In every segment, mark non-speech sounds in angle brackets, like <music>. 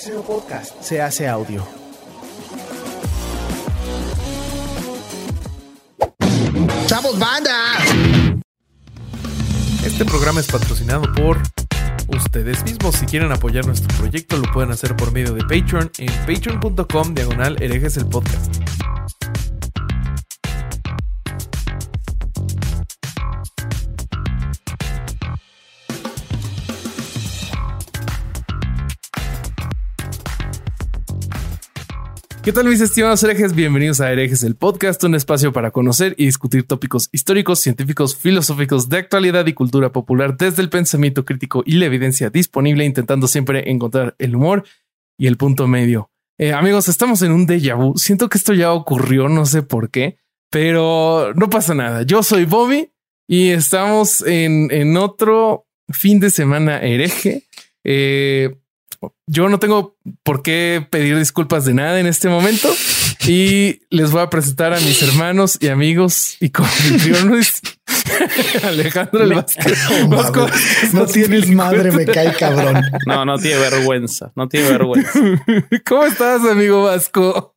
Casero Podcast se hace audio. ¡Chavos, banda! Este programa es patrocinado por ustedes mismos. Si quieren apoyar nuestro proyecto, lo pueden hacer por medio de Patreon en patreon.com diagonal herejes el podcast. ¿Qué tal mis estimados herejes? Bienvenidos a Herejes el podcast, un espacio para conocer y discutir tópicos históricos, científicos, filosóficos de actualidad y cultura popular desde el pensamiento crítico y la evidencia disponible, intentando siempre encontrar el humor y el punto medio. Eh, amigos, estamos en un déjà vu. Siento que esto ya ocurrió, no sé por qué, pero no pasa nada. Yo soy Bobby y estamos en, en otro fin de semana hereje. Eh, yo no tengo por qué pedir disculpas de nada en este momento y les voy a presentar a mis hermanos y amigos y confitriones <laughs> Alejandro el Vasco. Vasco, No tienes madre, me cae cabrón. No, no tiene vergüenza, no tiene vergüenza. <laughs> ¿Cómo estás, amigo Vasco?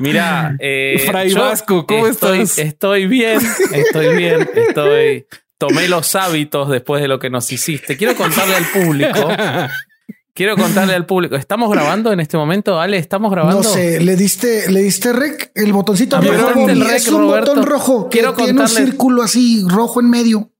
Mira, eh, Fray Vasco, ¿cómo estoy, estás? Estoy bien, estoy bien, estoy. Tomé los hábitos después de lo que nos hiciste. Quiero contarle al público. Quiero contarle al público. ¿Estamos grabando en este momento, Ale? ¿Estamos grabando? No sé, le diste, le diste rec, el botoncito Apretaste rojo. el rec, es un Roberto. botón rojo que Quiero tiene un círculo así rojo en medio.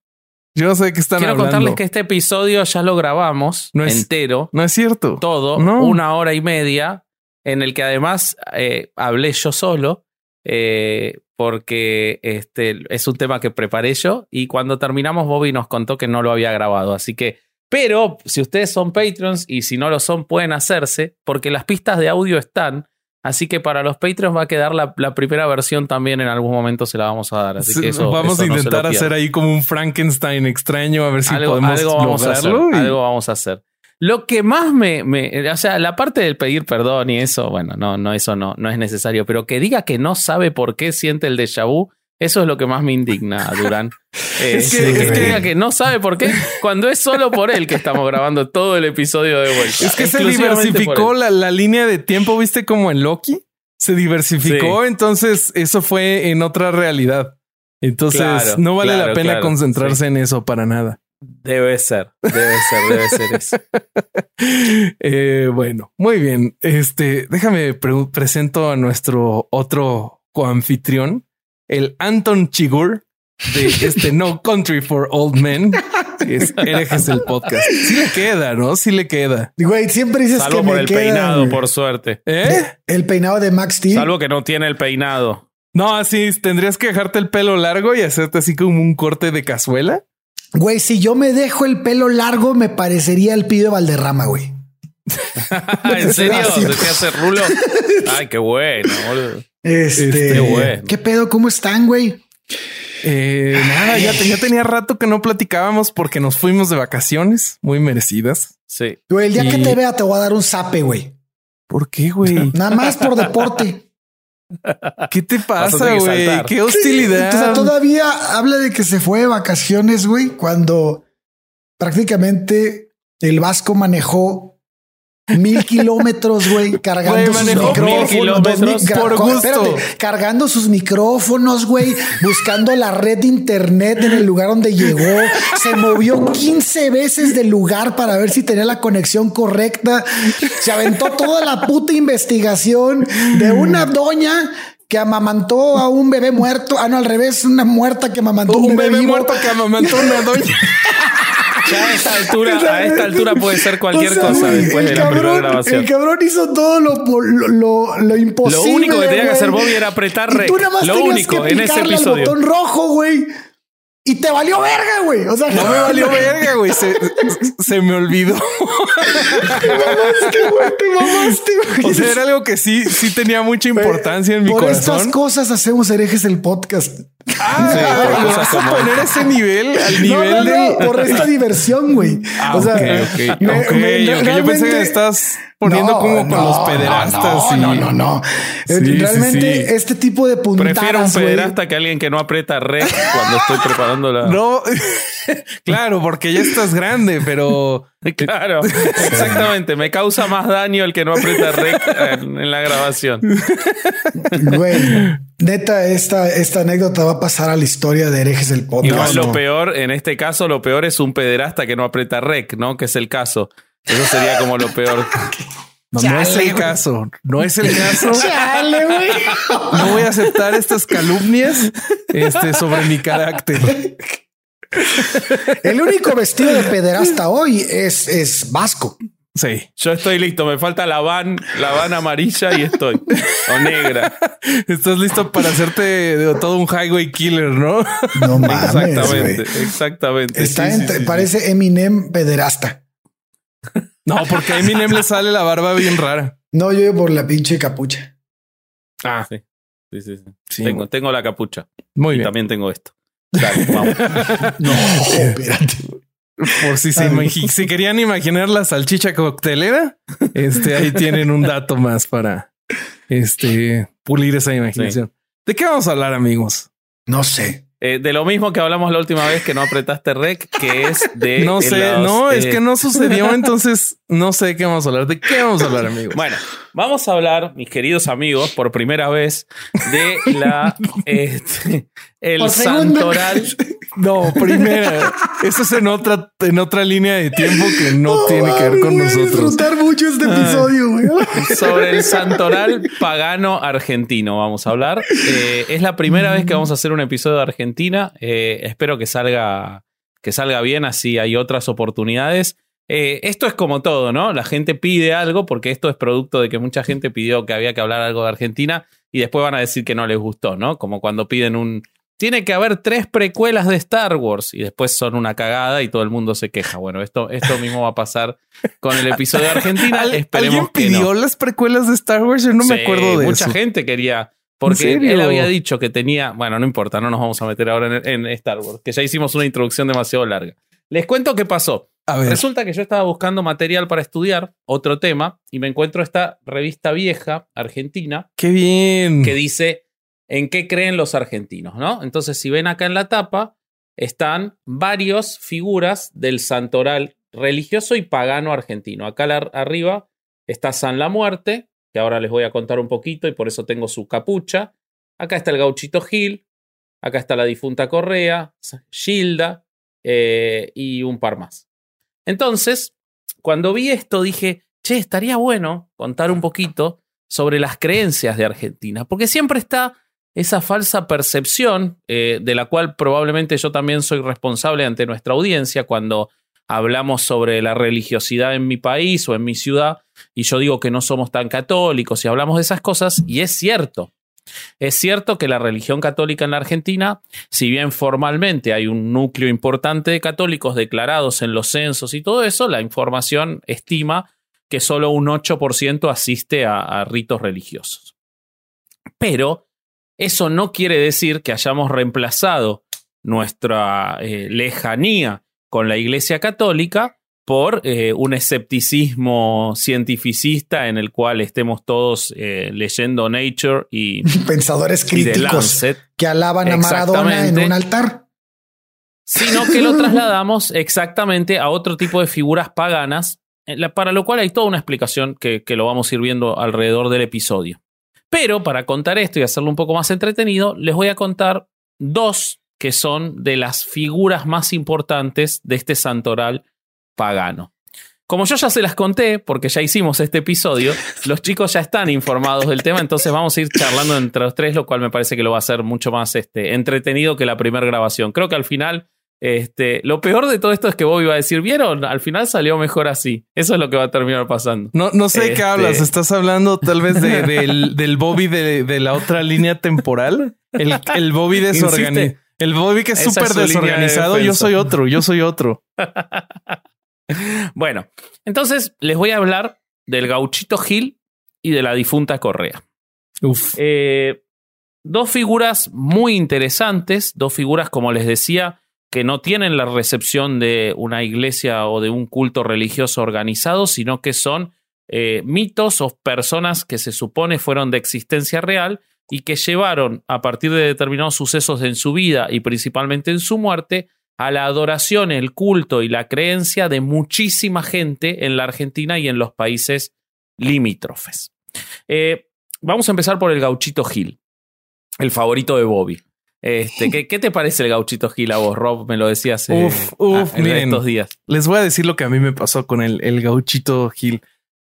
Yo sé que están Quiero hablando. contarles que este episodio ya lo grabamos No es- entero, no es cierto. todo, No. una hora y media, en el que además eh, hablé yo solo, eh, porque este es un tema que preparé yo y cuando terminamos Bobby nos contó que no lo había grabado, así que pero si ustedes son Patreons y si no lo son pueden hacerse porque las pistas de audio están, así que para los Patreons va a quedar la, la primera versión también en algún momento se la vamos a dar, así Sí, que eso vamos eso a intentar hacer ahí como un Frankenstein extraño, a ver si algo, podemos algo vamos a hacer. lograrlo. y- Algo vamos a hacer. Lo que más me, me- o sea, la parte del pedir perdón y eso, bueno, no, no, eso no, no es necesario, pero que diga que no sabe por qué siente el déjà vu, eso es lo que más me indigna, <laughs> Durán. Eh, Es que- que, es que- diga que no sabe por qué, cuando es solo por él que estamos grabando todo el episodio de vuelta. Es que se diversificó la, la línea de tiempo, viste como en Loki. Se diversificó, entonces eso fue en otra realidad. Entonces Claro, no vale claro, la pena claro, concentrarse sí. en eso para nada. Debe ser, debe ser, debe ser eso. <laughs> Eh, bueno, muy bien. Este, déjame pre- presento a nuestro otro coanfitrión, el Anton Chigur de este No Country for Old Men. <laughs> Es Herejes el podcast. Sí le queda, ¿no? Sí le queda. Güey, siempre dices Salvo que por me el queda peinado, por suerte. ¿Eh? el peinado de Max Steel. Salvo que no tiene el peinado. No, así tendrías que dejarte el pelo largo y hacerte así como un corte de cazuela. Güey, si yo me dejo el pelo largo, me parecería el pibe Valderrama, güey. <laughs> ¿En <laughs> serio? ¿Se te hace rulo? Ay, qué bueno, boludo. Este, Este. ¿Qué pedo? ¿Cómo están, güey? Eh, nada, ya, te- ya tenía rato que no platicábamos porque nos fuimos de vacaciones muy merecidas. Sí. Güey, el día Y- que te vea te voy a dar un zape, güey. ¿Por qué, güey? <laughs> Nada más por deporte. <laughs> ¿Qué te pasa, güey? Qué O hostilidad. sea, todavía habla de que se fue de vacaciones, güey, cuando prácticamente el Vasco manejó mil kilómetros, güey, cargando sus micrófonos. kilómetros dos mil- por car- gusto. cargando sus micrófonos, güey, buscando la red de internet en el lugar donde llegó. Se movió 15 veces del lugar para ver si tenía la conexión correcta. Se aventó toda la puta investigación de una doña que amamantó a un bebé muerto. Ah, no, al revés, una muerta que amamantó un bebé vivo. muerto que amamantó una doña. <laughs> Ya a esta altura, a esta altura puede ser cualquier O sea, cosa después el de la primera cabrón- grabación. El cabrón hizo todo lo, lo, lo, lo imposible. Lo único que tenía que güey. hacer Bobby era apretar rec. Lo único que en ese episodio. botón rojo, güey. Y te valió verga, güey. O sea, No me valió <laughs> verga, güey. Se, se me olvidó. Te mamaste, güey. Te mamaste, güey. O sea, era algo que sí, sí tenía mucha importancia en mi Por estas corazón. cosas hacemos herejes el podcast. Ah, Sí, por ¿lo cosas vas a poner ese nivel, al nivel no, no, de. por esta diversión, güey. Ah, o sea, ok, ok, me- ok, me- ok. Yo pensé que estás poniendo No, como con no, los pederastas. No, y- no, no, no. Sí, sí, Realmente sí. este tipo de puntadas, Prefiero un pederasta que alguien que no aprieta rec cuando estoy preparando la. No, <laughs> claro, porque ya estás grande, pero <laughs> Claro, exactamente. Me causa más daño el que no aprieta rec en, la grabación. <laughs> Güey, neta, esta, esta anécdota va a pasar a la historia de herejes del podcast. Igual No, lo peor, en este caso, lo peor es un pederasta que no aprieta rec, ¿no? Que es el caso. Eso sería como lo peor. <laughs> no, no es el caso. No es el caso. Chale, güey. No voy a aceptar estas calumnias este, sobre mi carácter. El único vestido de pederasta hoy es, es vasco. Sí. Yo estoy listo, me falta la van, la van amarilla y estoy. O negra. Estás listo para hacerte todo un highway killer, ¿no? No mames, Exactamente, exactamente. Está Sí, entre- sí, sí. parece Eminem pederasta. No, porque a Eminem le sale la barba bien rara. No, yo por la pinche capucha. Ah, Sí, sí, sí. sí. Sí, tengo, tengo la capucha. muy y bien. también tengo esto. Dale, vamos. <laughs> No, <laughs> espérate. Por si se si querían imaginar la salchicha coctelera, este ahí tienen un dato más para este pulir esa imaginación. ¿De qué vamos a hablar, amigos? No sé. Eh, de lo mismo que hablamos la última vez que no apretaste rec, que es de. no sé, los, no, es eh, que no sucedió, <laughs> entonces no sé de qué vamos a hablar. ¿De qué vamos a hablar, amigos? Bueno, vamos a hablar, mis queridos amigos, por primera vez, de la <laughs> este, el santoral. <laughs> No, primera. Eso es en otra, en otra línea de tiempo que no tiene que ver con Voy a nosotros. disfrutar mucho este episodio, güey. <laughs> Sobre el santoral pagano argentino vamos a hablar. Eh, es la primera vez que vamos a hacer un episodio de Argentina. Eh, espero que salga, que salga bien, así hay otras oportunidades. Eh, esto es como todo, ¿no? La gente pide algo porque esto es producto de que mucha gente pidió que había que hablar algo de Argentina y después van a decir que no les gustó, ¿no? Como cuando piden un... Tiene que haber tres precuelas de Star Wars y después son una cagada y todo el mundo se queja. Bueno, esto, esto mismo va a pasar con el episodio de Argentina. ¿Al- Esperemos ¿Alguien que no. pidió las precuelas de Star Wars? Yo no me acuerdo de mucha eso. gente quería. Porque él había dicho que tenía. Bueno, no importa, no nos vamos a meter ahora en, en Star Wars, que ya hicimos una introducción demasiado larga. Les cuento qué pasó. A ver, Resulta que yo estaba buscando material para estudiar otro tema y me encuentro esta revista vieja argentina qué bien. que dice en qué creen los argentinos, ¿no? Entonces, si ven acá en la tapa, están varias figuras del santoral religioso y pagano argentino. Acá arriba está San la Muerte, que ahora les voy a contar un poquito y por eso tengo su capucha. Acá está el gauchito Gil, acá está la difunta Correa, Gilda eh, y un par más. Entonces, cuando vi esto dije, che, estaría bueno contar un poquito sobre las creencias de Argentina, porque siempre está esa falsa percepción eh, de la cual probablemente yo también soy responsable ante nuestra audiencia cuando hablamos sobre la religiosidad en mi país o en mi ciudad y yo digo que no somos tan católicos y hablamos de esas cosas y es cierto. Es cierto que la religión católica en la Argentina, si bien formalmente hay un núcleo importante de católicos declarados en los censos y todo eso, la información estima que solo un 8% asiste a, a ritos religiosos. Pero eso no quiere decir que hayamos reemplazado nuestra eh, lejanía con la Iglesia Católica por eh, un escepticismo cientificista en el cual estemos todos eh, leyendo Nature y, <laughs> Pensadores y críticos que alaban a Maradona en un altar. sino que lo trasladamos exactamente a otro tipo de figuras paganas, para lo cual hay toda una explicación que, que lo vamos a ir viendo alrededor del episodio. Pero para contar esto y hacerlo un poco más entretenido, les voy a contar dos que son de las figuras más importantes de este santoral pagano. Como yo ya se las conté, porque ya hicimos este episodio, los chicos ya están informados del tema, entonces vamos a ir charlando entre los tres, lo cual me parece que lo va a hacer mucho más este, entretenido que la primera grabación. Creo que al final, este, lo peor de todo esto es que Bobby va a decir, ¿vieron? Al final salió mejor así. Eso es lo que va a terminar pasando. No, no sé de qué Este- hablas. ¿Estás hablando tal vez de- del, <laughs> del Bobby de, de la otra línea temporal? El, el Bobby desorganizado. El Bobby que es súper de desorganizado. Yo soy otro, yo soy otro. <laughs> Bueno, entonces les voy a hablar del gauchito Gil y de la difunta Correa. Uf. Eh, dos figuras muy interesantes, dos figuras, como les decía, que no tienen la recepción de una iglesia o de un culto religioso organizado, sino que son eh, mitos o personas que se supone fueron de existencia real y que llevaron a partir de determinados sucesos en su vida y principalmente en su muerte a la adoración, el culto y la creencia de muchísima gente en la Argentina y en los países limítrofes. Eh, vamos a empezar por el gauchito Gil, el favorito de Bobby. Este, ¿qué, ¿qué, te parece el gauchito Gil a vos, Rob? Me lo decías eh, uf, uf, en miren, estos días. Les voy a decir lo que a mí me pasó con el, el gauchito Gil.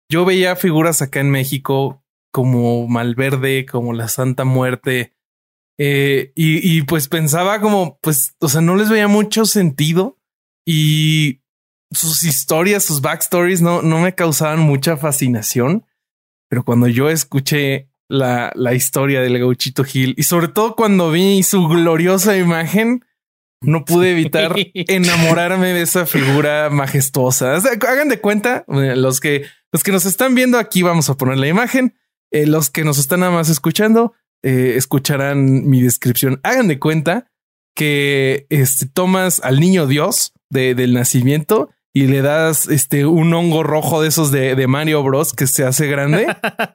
Yo veía figuras acá en México como Malverde, como la Santa Muerte, eh, y, y, pues pensaba como, pues, o sea, no les veía mucho sentido y sus historias, sus backstories no, no me causaban mucha fascinación. Pero cuando yo escuché la, la historia del gauchito Gil y sobre todo cuando vi su gloriosa imagen, no pude evitar <laughs> enamorarme de esa figura majestuosa. O sea, hagan de cuenta eh, los que los que nos están viendo aquí, vamos a poner la imagen. Eh, los que nos están nada más escuchando, eh, escucharán mi descripción. Hagan de cuenta que este, tomas al niño Dios de, del nacimiento y le das este un hongo rojo de esos de, de Mario Bros que se hace grande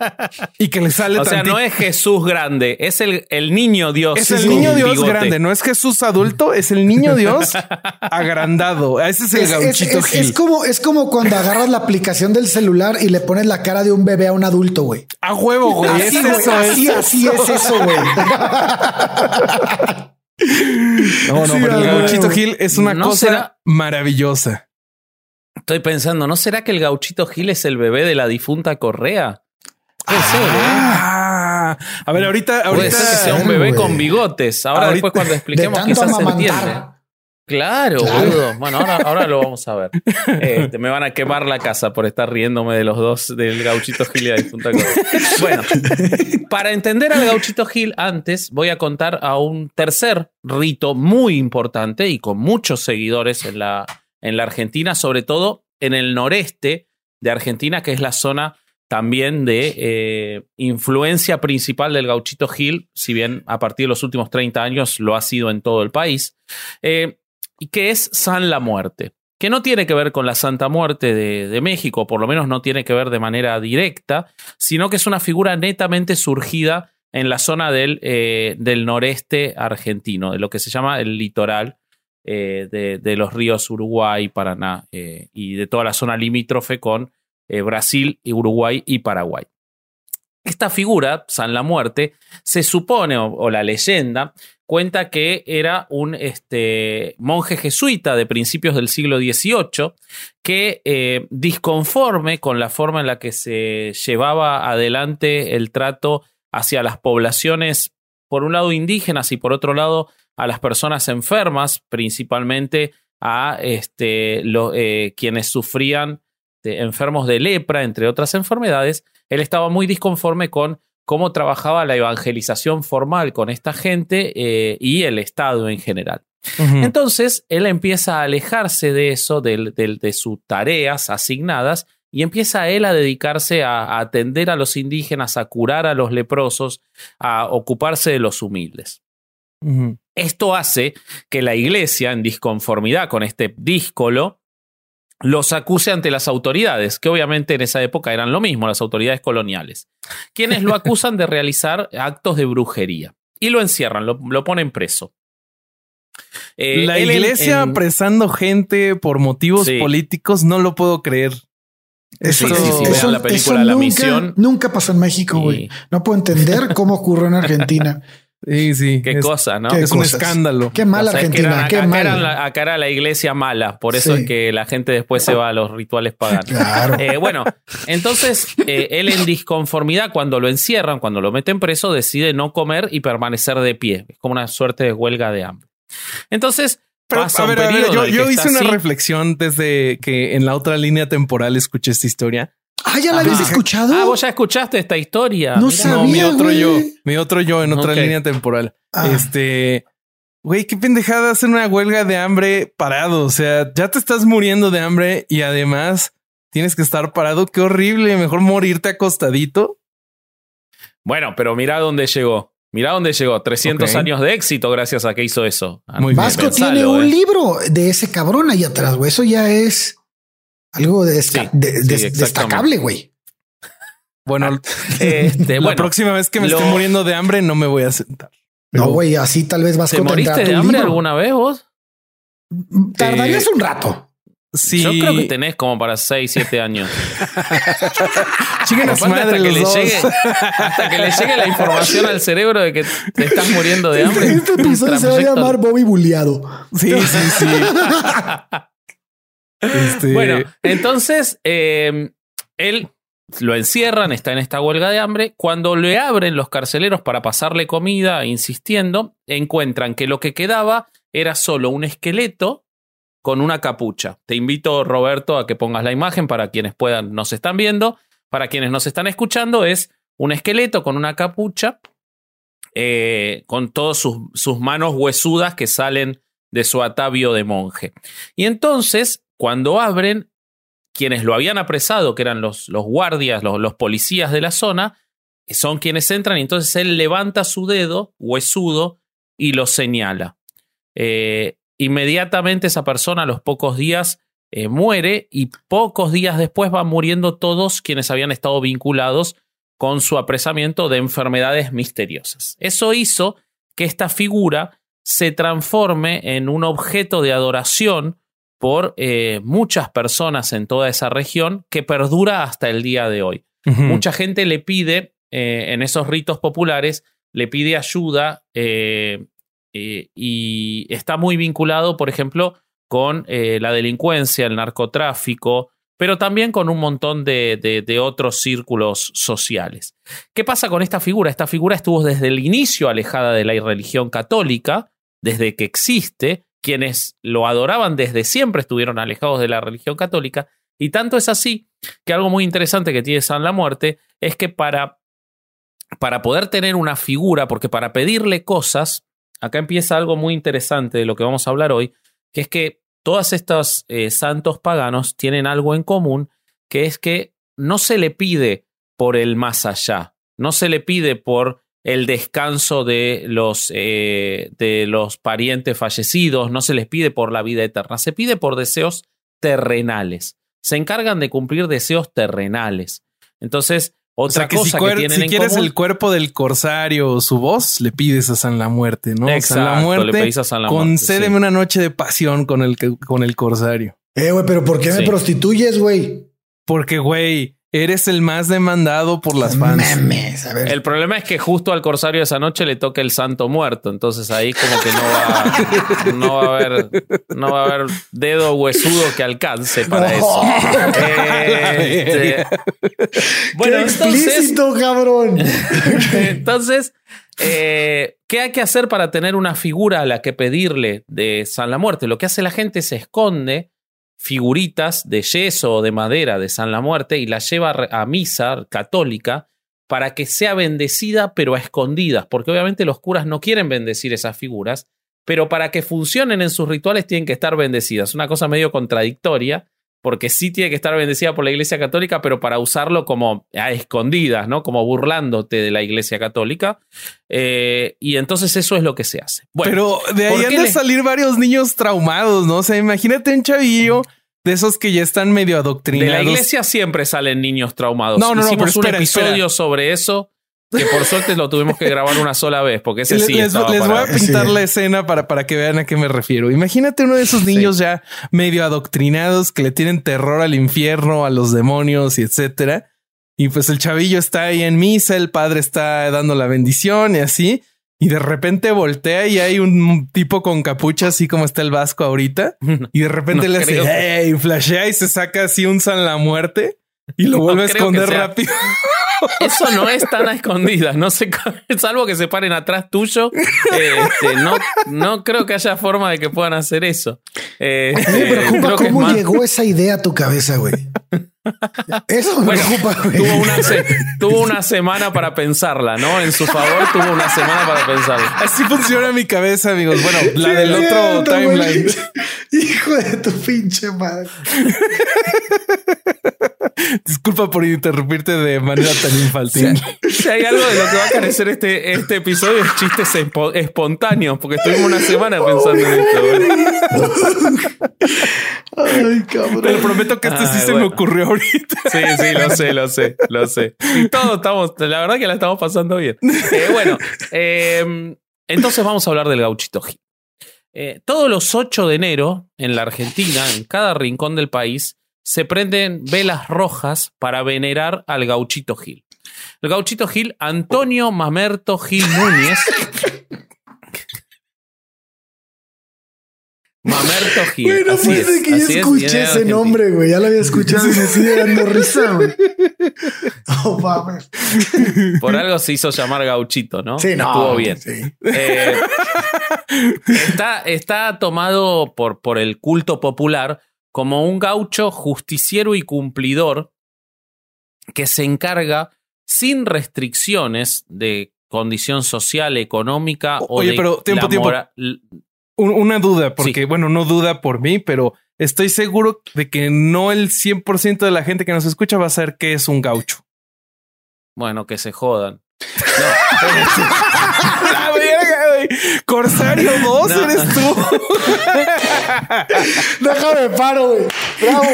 <laughs> y que le sale. O sea, no es Jesús grande, es el, el niño Dios. Es el niño Dios bigote. grande, no es Jesús adulto, es el niño Dios agrandado. Ese es el es, gauchito es, Gil. Es como, es como cuando agarras la aplicación del celular y le pones la cara de un bebé a un adulto, güey. A huevo, güey. Así, es eso, así, es así eso. es eso, güey. <laughs> No, no, Sí, pero el gauchito. Gil es una ¿No cosa será? maravillosa. Estoy pensando, ¿no será que el gauchito Gil es el bebé de la difunta Correa? Puede ser, ¿eh? Ah, a ver, ahorita, Puede ahorita ser que sea un bebé con bigotes. Ahora Ahorita- después cuando expliquemos quizás se entiende. Claro, Claro. boludo. Bueno, ahora, ahora lo vamos a ver. <laughs> Este, me van a quemar la casa por estar riéndome de los dos, del gauchito Gil y la difunta Correa. Bueno, para entender al gauchito Gil, antes voy a contar a un tercer rito muy importante y con muchos seguidores en la, en la Argentina, sobre todo en el noreste de Argentina, que es la zona también de eh, influencia principal del gauchito Gil, si bien a partir de los últimos 30 años lo ha sido en todo el país, eh, y que es San la Muerte, que no tiene que ver con la Santa Muerte de, México, por lo menos no tiene que ver de manera directa, sino que es una figura netamente surgida en la zona del, eh, del noreste argentino, de lo que se llama el litoral eh, de, los ríos Uruguay, Paraná eh, y de toda la zona limítrofe con eh, Brasil, Uruguay y Paraguay. Esta figura, San la Muerte, se supone, o, la leyenda, cuenta que era un este, monje jesuita de principios del siglo XVIII que, disconforme con la forma en la que se llevaba adelante el trato hacia las poblaciones, por un lado indígenas y por otro lado a las personas enfermas, principalmente a este, lo- eh, quienes sufrían de enfermos de lepra, entre otras enfermedades, él estaba muy disconforme con cómo trabajaba la evangelización formal con esta gente eh, y el Estado en general. Entonces, él empieza a alejarse de eso, de sus tareas asignadas, y empieza él a dedicarse a, a atender a los indígenas, a curar a los leprosos, a ocuparse de los humildes. Esto hace que la iglesia, en disconformidad con este díscolo, los acuse ante las autoridades, que obviamente en esa época eran lo mismo, las autoridades coloniales, quienes lo <laughs> acusan de realizar actos de brujería y lo encierran, lo, lo ponen preso. Eh, la en- iglesia en- apresando gente por motivos Sí. políticos, no lo puedo creer. Eso, Sí, sí, sí, eso- la eso película La nunca, Misión. Nunca pasó en México, güey. No puedo entender cómo ocurrió en <laughs> Argentina. Sí, sí. Qué es, cosa, ¿no? qué es un escándalo. Qué mal O sea, es que Argentina, eran- qué acá, mal. era la, acá era la iglesia mala, por eso Sí. es que la gente después se va a los rituales paganos. Claro. Eh, bueno, entonces eh, él en disconformidad, cuando lo encierran, cuando lo meten preso, decide no comer y permanecer de pie. Es como una suerte de huelga de hambre. Entonces, Pero, pasa a un ver, a ver, periodo yo, hice una así. reflexión desde que en la otra línea temporal escuché esta historia. Ah, ¿ya la habías escuchado? Ah, vos ya escuchaste esta historia. No Mira. sé. no, mi Sabía, otro güey. yo, mi otro yo en otra línea temporal. Ah. Este, güey, qué pendejada hacer una huelga de hambre parado. O sea, ya te estás muriendo de hambre y además tienes que estar parado. Qué horrible. Mejor morirte acostadito. Bueno, pero mirá dónde llegó. Mirá dónde llegó. 300 Ok. años de éxito gracias a que hizo eso. Ah, Muy bien. Vasco Pensalo, tiene un eh. libro de ese cabrón ahí atrás, güey. Eso ya es algo de desca- Sí, de- sí, des- exactamente. destacable, güey. Bueno, Este, <laughs> la bueno, próxima vez que me lo- esté muriendo de hambre no me voy a sentar. No, güey, así tal vez vas ¿te contra moriste de hambre libro. alguna vez vos? Tardarías Eh, un rato. Sí, Yo creo que tenés como para 6, 7 años. <laughs> A hasta, que le llegue, hasta que le llegue la información al cerebro de que te estás muriendo de hambre. Este episodio se va a llamar Bobby Buleado. Sí, sí, sí. <laughs> Este, Bueno, entonces eh, él lo encierran, está en esta huelga de hambre. Cuando le abren los carceleros para pasarle comida, insistiendo, encuentran que lo que quedaba era solo un esqueleto con una capucha. Te invito, Roberto, a que pongas la imagen para quienes puedan, nos están viendo. Para quienes nos están escuchando, es un esqueleto con una capucha, eh, con todas sus, sus manos huesudas que salen de su atavio de monje. Y entonces, cuando abren, quienes lo habían apresado, que eran los, los guardias, los, policías de la zona, son quienes entran y entonces él levanta su dedo huesudo y lo señala. Eh, inmediatamente esa persona a los pocos días eh, muere y pocos días después van muriendo todos quienes habían estado vinculados con su apresamiento de enfermedades misteriosas. Eso hizo que esta figura se transforme en un objeto de adoración por eh, muchas personas en toda esa región que perdura hasta el día de hoy. Mucha gente le pide, eh, en esos ritos populares, le pide ayuda eh, y está muy vinculado, por ejemplo, con la delincuencia, el narcotráfico, pero también con un montón de, de- de otros círculos sociales. ¿Qué pasa con esta figura? Esta figura estuvo desde el inicio alejada de la religión católica, desde que existe, quienes lo adoraban desde siempre estuvieron alejados de la religión católica, y tanto es así que algo muy interesante que tiene San la Muerte es que para, para poder tener una figura, porque para pedirle cosas, acá empieza algo muy interesante de lo que vamos a hablar hoy, que es que todos estos eh, santos paganos tienen algo en común, que es que no se le pide por el más allá, no se le pide por el descanso de los, eh, de los parientes fallecidos, no se les pide por la vida eterna, se pide por deseos terrenales. Se encargan de cumplir deseos terrenales. Entonces, O otra sea que si, cosa cuer- que tienen si en quieres común- el cuerpo del corsario o su voz, le pides a San la Muerte, ¿no? San la Exacto, le Muerte, pedís a San la Muerte, concédeme sí. una noche de pasión con el, con el corsario. Eh, güey, pero ¿por qué Sí. me prostituyes, güey? Porque, güey, eres el más demandado por las fans. Mames, a ver. El problema es que justo al corsario esa noche le toca el santo muerto, entonces ahí como que no va, no va a haber, no va a haber dedo huesudo que alcance para eso. <laughs> Este, bueno, ¡Qué entonces, explícito, cabrón! entonces eh, ¿qué hay que hacer para tener una figura a la que pedirle de San la Muerte? Lo que hace la gente es esconde figuritas de yeso o de madera de San la Muerte y las lleva a misa católica para que sea bendecida pero a escondidas, porque obviamente los curas no quieren bendecir esas figuras, pero para que funcionen en sus rituales tienen que estar bendecidas. Una cosa medio contradictoria, porque sí tiene que estar bendecida por la Iglesia Católica, pero para usarlo como a escondidas, ¿no? Como burlándote de la Iglesia Católica. Eh, y entonces eso es lo que se hace. Bueno, Pero de ahí ¿por han de le- salir varios niños traumados, ¿no? O sea, imagínate un chavillo de esos que ya están medio de adoctrinados. la iglesia siempre salen niños traumados. No, no, no, Hicimos pero espera, un episodio espera. sobre eso que por suerte lo tuvimos que grabar una sola vez, porque ese sí les- les voy a pintar Sí. la escena para, para que vean a qué me refiero. Imagínate uno de esos niños ya medio adoctrinados que le tienen terror al infierno, a los demonios y etcétera. Y pues el chavillo está ahí en misa, el padre está dando la bendición y así. Y de repente voltea y hay un tipo con capucha, así como está el vasco ahorita. <laughs> Y de repente No le hace hey, flashea y se saca así un San la muerte y lo <laughs> No vuelve a esconder rápido. Eso no es tan a escondidas, no sé, <laughs> salvo que se paren atrás tuyo. este, no, no creo que haya forma de que puedan hacer eso. Eh, A mí me eh, preocupa es cómo llegó esa idea a tu cabeza, güey. Eso me Bueno, preocupa, güey. tuvo una, se- tuvo una semana para pensarla, ¿no? En su favor, tuvo una semana para pensarla. Así funciona mi cabeza, amigos. Bueno, la Sí, del otro timeline. Hijo de tu pinche madre. <laughs> Disculpa por interrumpirte de manera tan infantil. Si hay algo de lo que va a carecer este, este episodio es chistes espo- espontáneos, porque estuvimos una semana pensando en esto. Ay, cabrón. Te lo prometo que este sí Ay, se me ocurrió ahorita. Sí, sí, lo sé, lo sé, lo sé. Y todos estamos, la verdad que la estamos pasando bien. Eh, bueno, eh, entonces vamos a hablar del gauchito Gil. Eh, todos los 8 de enero, en la Argentina, en cada rincón del país, se prenden velas rojas para venerar al gauchito Gil. El gauchito Gil, Antonio Mamerto Gil Núñez. <laughs> Mamerto Gil. Güey, no así es, que así es, escuché ese Argentina. nombre, güey. Ya lo había escuchado y me sigue dando risa, güey. <laughs> Oh, mames. Por algo se hizo llamar gauchito, ¿no? Sí, no. Estuvo bien. Sí. Eh, está, está tomado por, por el culto popular como un gaucho justiciero y cumplidor que se encarga sin restricciones de condición social, económica o Oye, de pero tiempo, la tiempo. Una duda, porque, Sí. bueno, no duda por mí, pero estoy seguro de que no el 100% de la gente que nos escucha va a saber qué es un gaucho. Bueno, que se jodan. <laughs> <laughs> ¡La verga, güey! Corsario <laughs> 2 No. eres tú. <laughs> Déjame paro, güey. Bravo.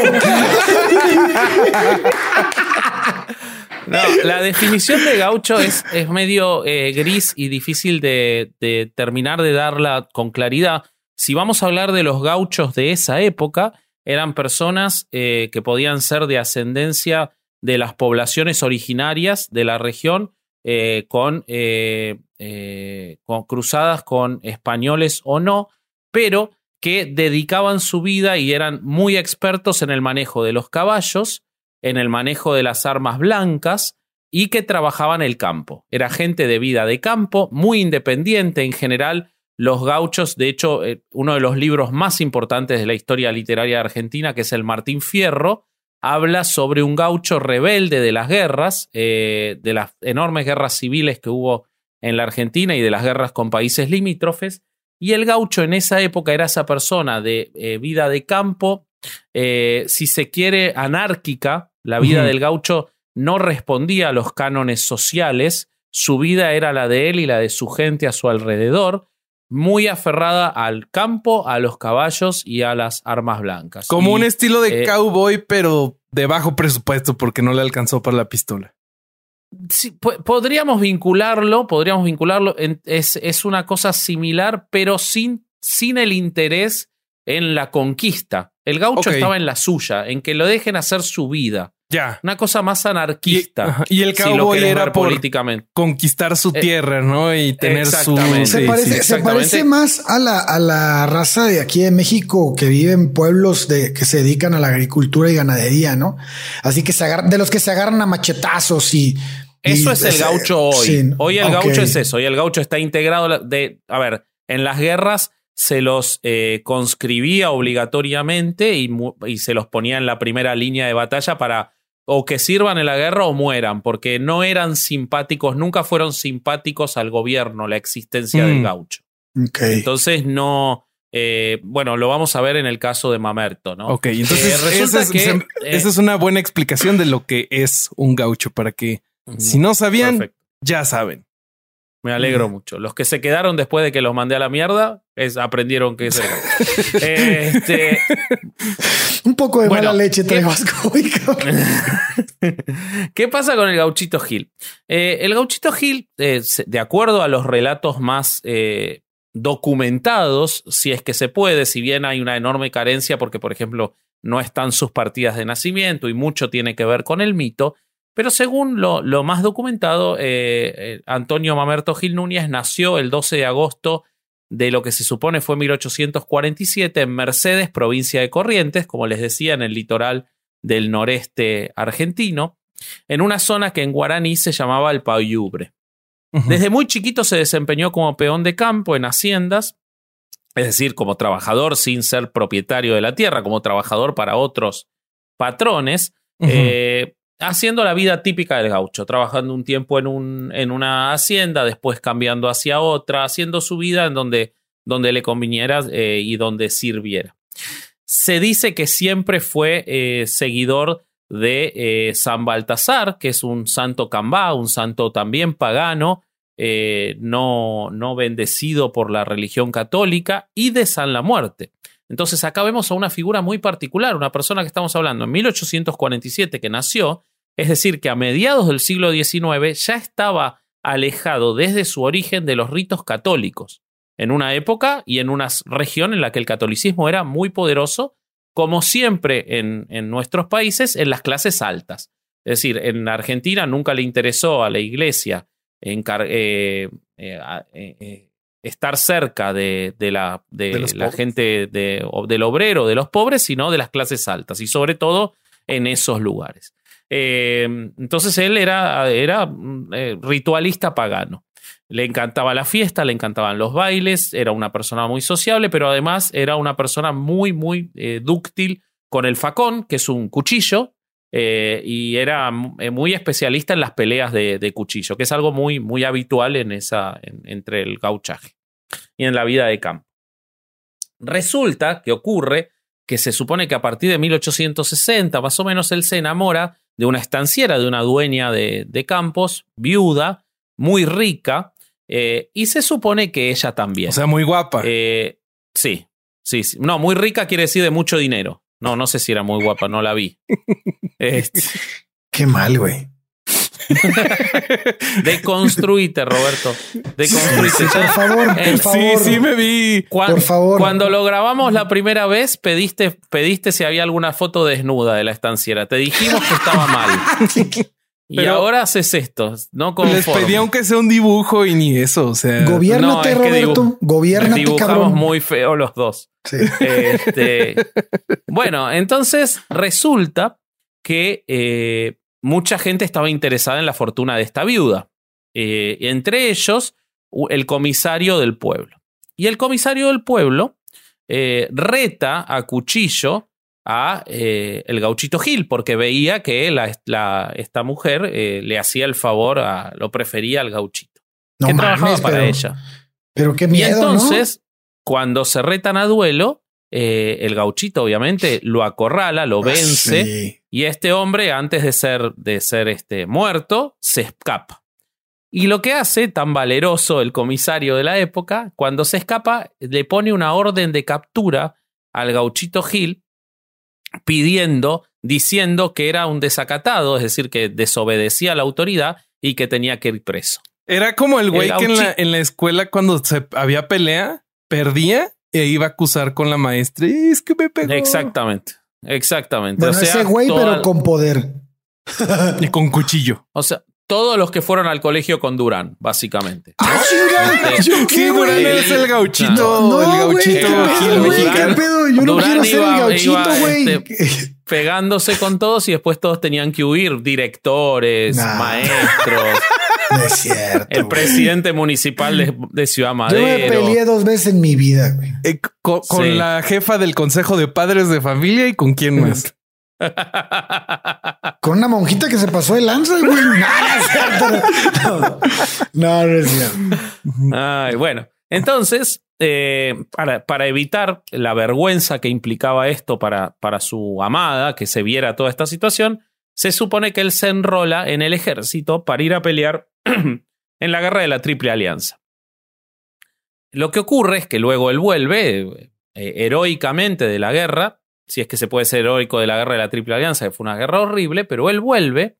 No, la definición de gaucho es, es medio eh, gris y difícil de, de terminar de darla con claridad. Si vamos a hablar de los gauchos de esa época, eran personas eh, que podían ser de ascendencia de las poblaciones originarias de la región eh, con, eh, eh, con cruzadas con españoles o no, pero que dedicaban su vida y eran muy expertos en el manejo de los caballos, en el manejo de las armas blancas y que trabajaban el campo. Era gente de vida de campo, muy independiente en general. Los gauchos, de hecho, eh, uno de los libros más importantes de la historia literaria Argentina, que es el Martín Fierro, habla sobre un gaucho rebelde de las guerras, eh, de las enormes guerras civiles que hubo en la Argentina y de las guerras con países limítrofes. Y el gaucho en esa época era esa persona de eh, vida de campo, eh, si se quiere, anárquica. La vida del gaucho no respondía a los cánones sociales. Su vida era la de él y la de su gente a su alrededor, muy aferrada al campo, a los caballos y a las armas blancas. Como Y, un estilo de eh, cowboy, pero de bajo presupuesto porque no le alcanzó para la pistola. Sí, po- podríamos vincularlo, podríamos vincularlo. en- es, es una cosa similar, pero sin, sin el interés en la conquista. El gaucho estaba en la suya, en que lo dejen hacer su vida. Ya. Una cosa más anarquista. y el si lo cowboy querés era por políticamente. conquistar su Eh, tierra, ¿no? Y tener su... exactamente. Se, parece, sí. se exactamente. parece más a la, a la raza de aquí de México que vive en pueblos de, que se dedican a la agricultura y ganadería, ¿no? Así que se agarran, de los que se agarran a machetazos y. Eso y- es el gaucho hoy. sí, hoy el gaucho es eso. Hoy el gaucho está integrado de. A ver, en las guerras se los eh, conscribía obligatoriamente y, se los ponía en la primera línea de batalla para o que sirvan en la guerra o mueran, porque no eran simpáticos, nunca fueron simpáticos al gobierno, la existencia Mm. del gaucho. Ok. Entonces no. eh, bueno, lo vamos a ver en el caso de Mamerto, ¿no? Ok, entonces Eh, resulta esa, es, que, se- eh, esa es una buena explicación de lo que es un gaucho para que si no sabían, Perfecto. ya saben. Me alegro mucho. Los que se quedaron después de que los mandé a la mierda es, aprendieron que es el <laughs> este, Un poco de Bueno, mala leche ¿qué- trae Vasco cabrón. <laughs> ¿Qué pasa con el gauchito Gil? Eh, el gauchito Gil, eh, de acuerdo a los relatos más eh, documentados, si es que se puede, si bien hay una enorme carencia porque, por ejemplo, no están sus partidas de nacimiento y mucho tiene que ver con el mito, pero según lo, lo más documentado, eh, eh, Antonio Mamerto Gil Núñez nació el 12 de agosto de lo que se supone fue 1847 en Mercedes, provincia de Corrientes, como les decía, en el litoral del noreste argentino, en una zona que en guaraní se llamaba el Payubre. Desde muy chiquito se desempeñó como peón de campo en haciendas, es decir, como trabajador sin ser propietario de la tierra, como trabajador para otros patrones, eh, haciendo la vida típica del gaucho, trabajando un tiempo en, un, en una hacienda, después cambiando hacia otra, haciendo su vida en donde, donde le conviniera eh, y donde sirviera. Se dice que siempre fue eh, seguidor de eh, San Baltasar, que es un santo cambá, un santo también pagano, no, no bendecido por la religión católica, y de San la Muerte. Entonces acá vemos a una figura muy particular, una persona que estamos hablando en 1847 que nació, es decir, que a mediados del siglo XIX ya estaba alejado desde su origen de los ritos católicos, en una época y en una región en la que el catolicismo era muy poderoso, como siempre en, nuestros países, en las clases altas. Es decir, en Argentina nunca le interesó a la iglesia eh, eh, eh, estar cerca de, la, de la gente del obrero, de los pobres, sino de las clases altas y sobre todo en esos lugares. entonces él era, era ritualista pagano. Le encantaba la fiesta, le encantaban los bailes, era una persona muy sociable, pero además era una persona muy, muy dúctil con el facón, que es un cuchillo, eh, y era eh, muy especialista en las peleas de, cuchillo, que es algo muy, muy habitual en esa, entre el gauchaje y en la vida de campo. Resulta que ocurre que se supone que a partir de 1860, más o menos, él se enamora de una estanciera, de una dueña de, campos, viuda, muy rica, eh, y se supone que ella también. O sea, muy guapa. sí, sí, sí. No, muy rica quiere decir de mucho dinero. No, no sé si era muy guapa, no la vi. <laughs> Este. Qué mal, güey. <laughs> Deconstruite, Roberto. Deconstruite. por favor, por eh, favor. Sí, sí me vi. por favor. Cuando lo grabamos la primera vez, pediste, pediste si había alguna foto desnuda de la estanciera. Te dijimos que estaba mal. <laughs> Y ahora haces esto, no Les pedí aunque sea un dibujo y ni eso, o sea. Gobiernate, Roberto. Gobiernate, Dibujamos muy feo los dos. Este, <laughs> bueno, entonces resulta que eh, mucha gente estaba interesada en la fortuna de esta viuda. Eh, entre ellos, el comisario del pueblo. Y el comisario del pueblo eh, reta a cuchillo a el gauchito Gil, porque veía que la, esta mujer le hacía el favor, a, lo prefería al gauchito. que trabajaba para ella. Pero qué miedo. Y entonces, cuando se retan a duelo, eh, el gauchito obviamente lo acorrala, lo ah, vence y este hombre antes de ser, de ser este, muerto se escapa. Y lo que hace, tan valeroso el comisario de la época, cuando se escapa, le pone una orden de captura al gauchito Gil pidiendo, diciendo que era un desacatado, es decir, que desobedecía a la autoridad y que tenía que ir preso. Era como el güey que en la, en la escuela cuando se había pelea perdía e iba a acusar con la maestra. Y es que me pegó. Exactamente. Exactamente. o sea, ese güey, pero con poder. <laughs> y con cuchillo. O sea, todos los que fueron al colegio con Durán, básicamente. ¡Ah, ¿Qué, Durán es el gauchito? No, el gauchito ¿Qué pedo? Yo no quiero ser el gauchito, güey. Este, <laughs> pegándose con todos y después todos tenían que huir. Directores, maestros. No es cierto. El presidente municipal de, Ciudad Madero. Yo me peleé dos veces en mi vida, güey. Eh, con, la jefa del Consejo de Padres de Familia y con quién más. <laughs> con una monjita que se pasó de lanza, güey. No, no, es cierto. Ay, bueno, entonces, eh, para, para, evitar la vergüenza que implicaba esto para, para su amada, que se viera toda esta situación, se supone que él se enrola en el ejército para ir a pelear <clears throat> en la guerra de la Triple Alianza. Lo que ocurre es que luego él vuelve eh, heroicamente de la guerra, si es que se puede ser heroico de la guerra de la Triple Alianza, que fue una guerra horrible, pero él vuelve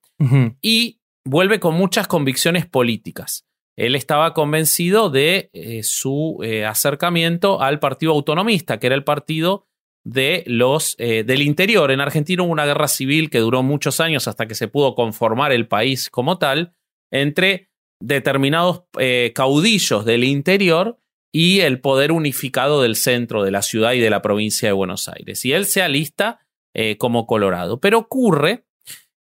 y vuelve con muchas convicciones políticas. Él estaba convencido de eh, su eh, acercamiento al Partido Autonomista, que era el partido de los, del interior. En Argentina hubo una guerra civil que duró muchos años hasta que se pudo conformar el país como tal, entre determinados eh, caudillos del interior y el poder unificado del centro de la ciudad y de la provincia de Buenos Aires. Y él se alista eh, como Colorado. Pero ocurre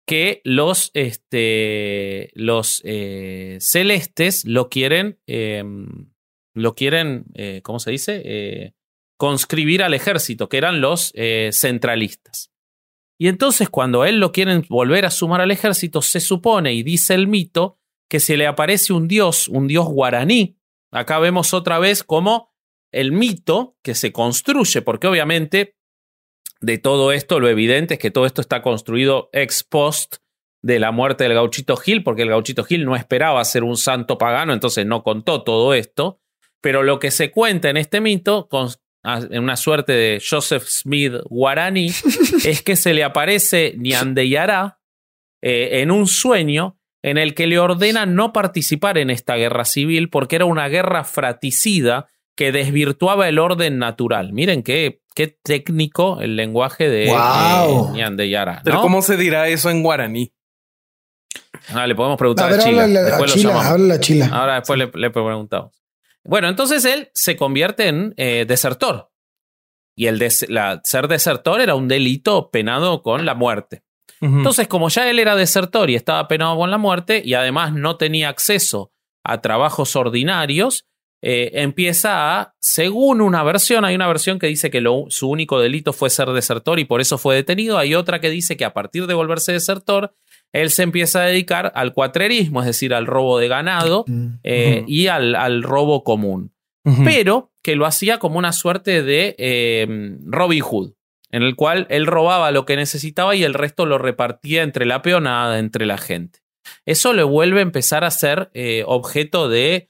que los, este, los eh, celestes lo quieren, em, lo quieren, ¿cómo se dice? Conscribir al ejército, que eran los centralistas. Y entonces cuando él lo quieren volver a sumar al ejército, se supone y dice el mito que se le aparece un dios, un dios guaraní. Acá vemos otra vez cómo el mito que se construye, porque obviamente de todo esto, lo evidente es que todo esto está construido ex post de la muerte del gauchito Gil, porque el gauchito Gil no esperaba ser un santo pagano, entonces no contó todo esto. Pero lo que se cuenta en este mito, en una suerte de Joseph Smith guaraní, <laughs> es que se le aparece Nyandeyara eh, en un sueño en el que le ordena no participar en esta guerra civil porque era una guerra fraticida que desvirtuaba el orden natural. Miren qué, qué técnico el lenguaje de wow. Pero ¿cómo se dirá eso en guaraní? Ah, le podemos preguntar a, Chila. Ahora después le, le, preguntamos. Bueno, entonces él se convierte en eh, desertor. Y el ser desertor era un delito penado con la muerte. Entonces, como ya él era desertor y estaba penado con la muerte, y además no tenía acceso a trabajos ordinarios, eh, empieza a, según una versión, hay una versión que dice que su único delito fue ser desertor y por eso fue detenido, hay otra que dice que a partir de volverse desertor, él se empieza a dedicar al cuatrerismo, es decir, al robo de ganado eh, y al, robo común. Pero que lo hacía como una suerte de eh, Robin Hood, en el cual él robaba lo que necesitaba y el resto lo repartía entre la peonada, entre la gente. Eso le vuelve a empezar a ser eh, objeto de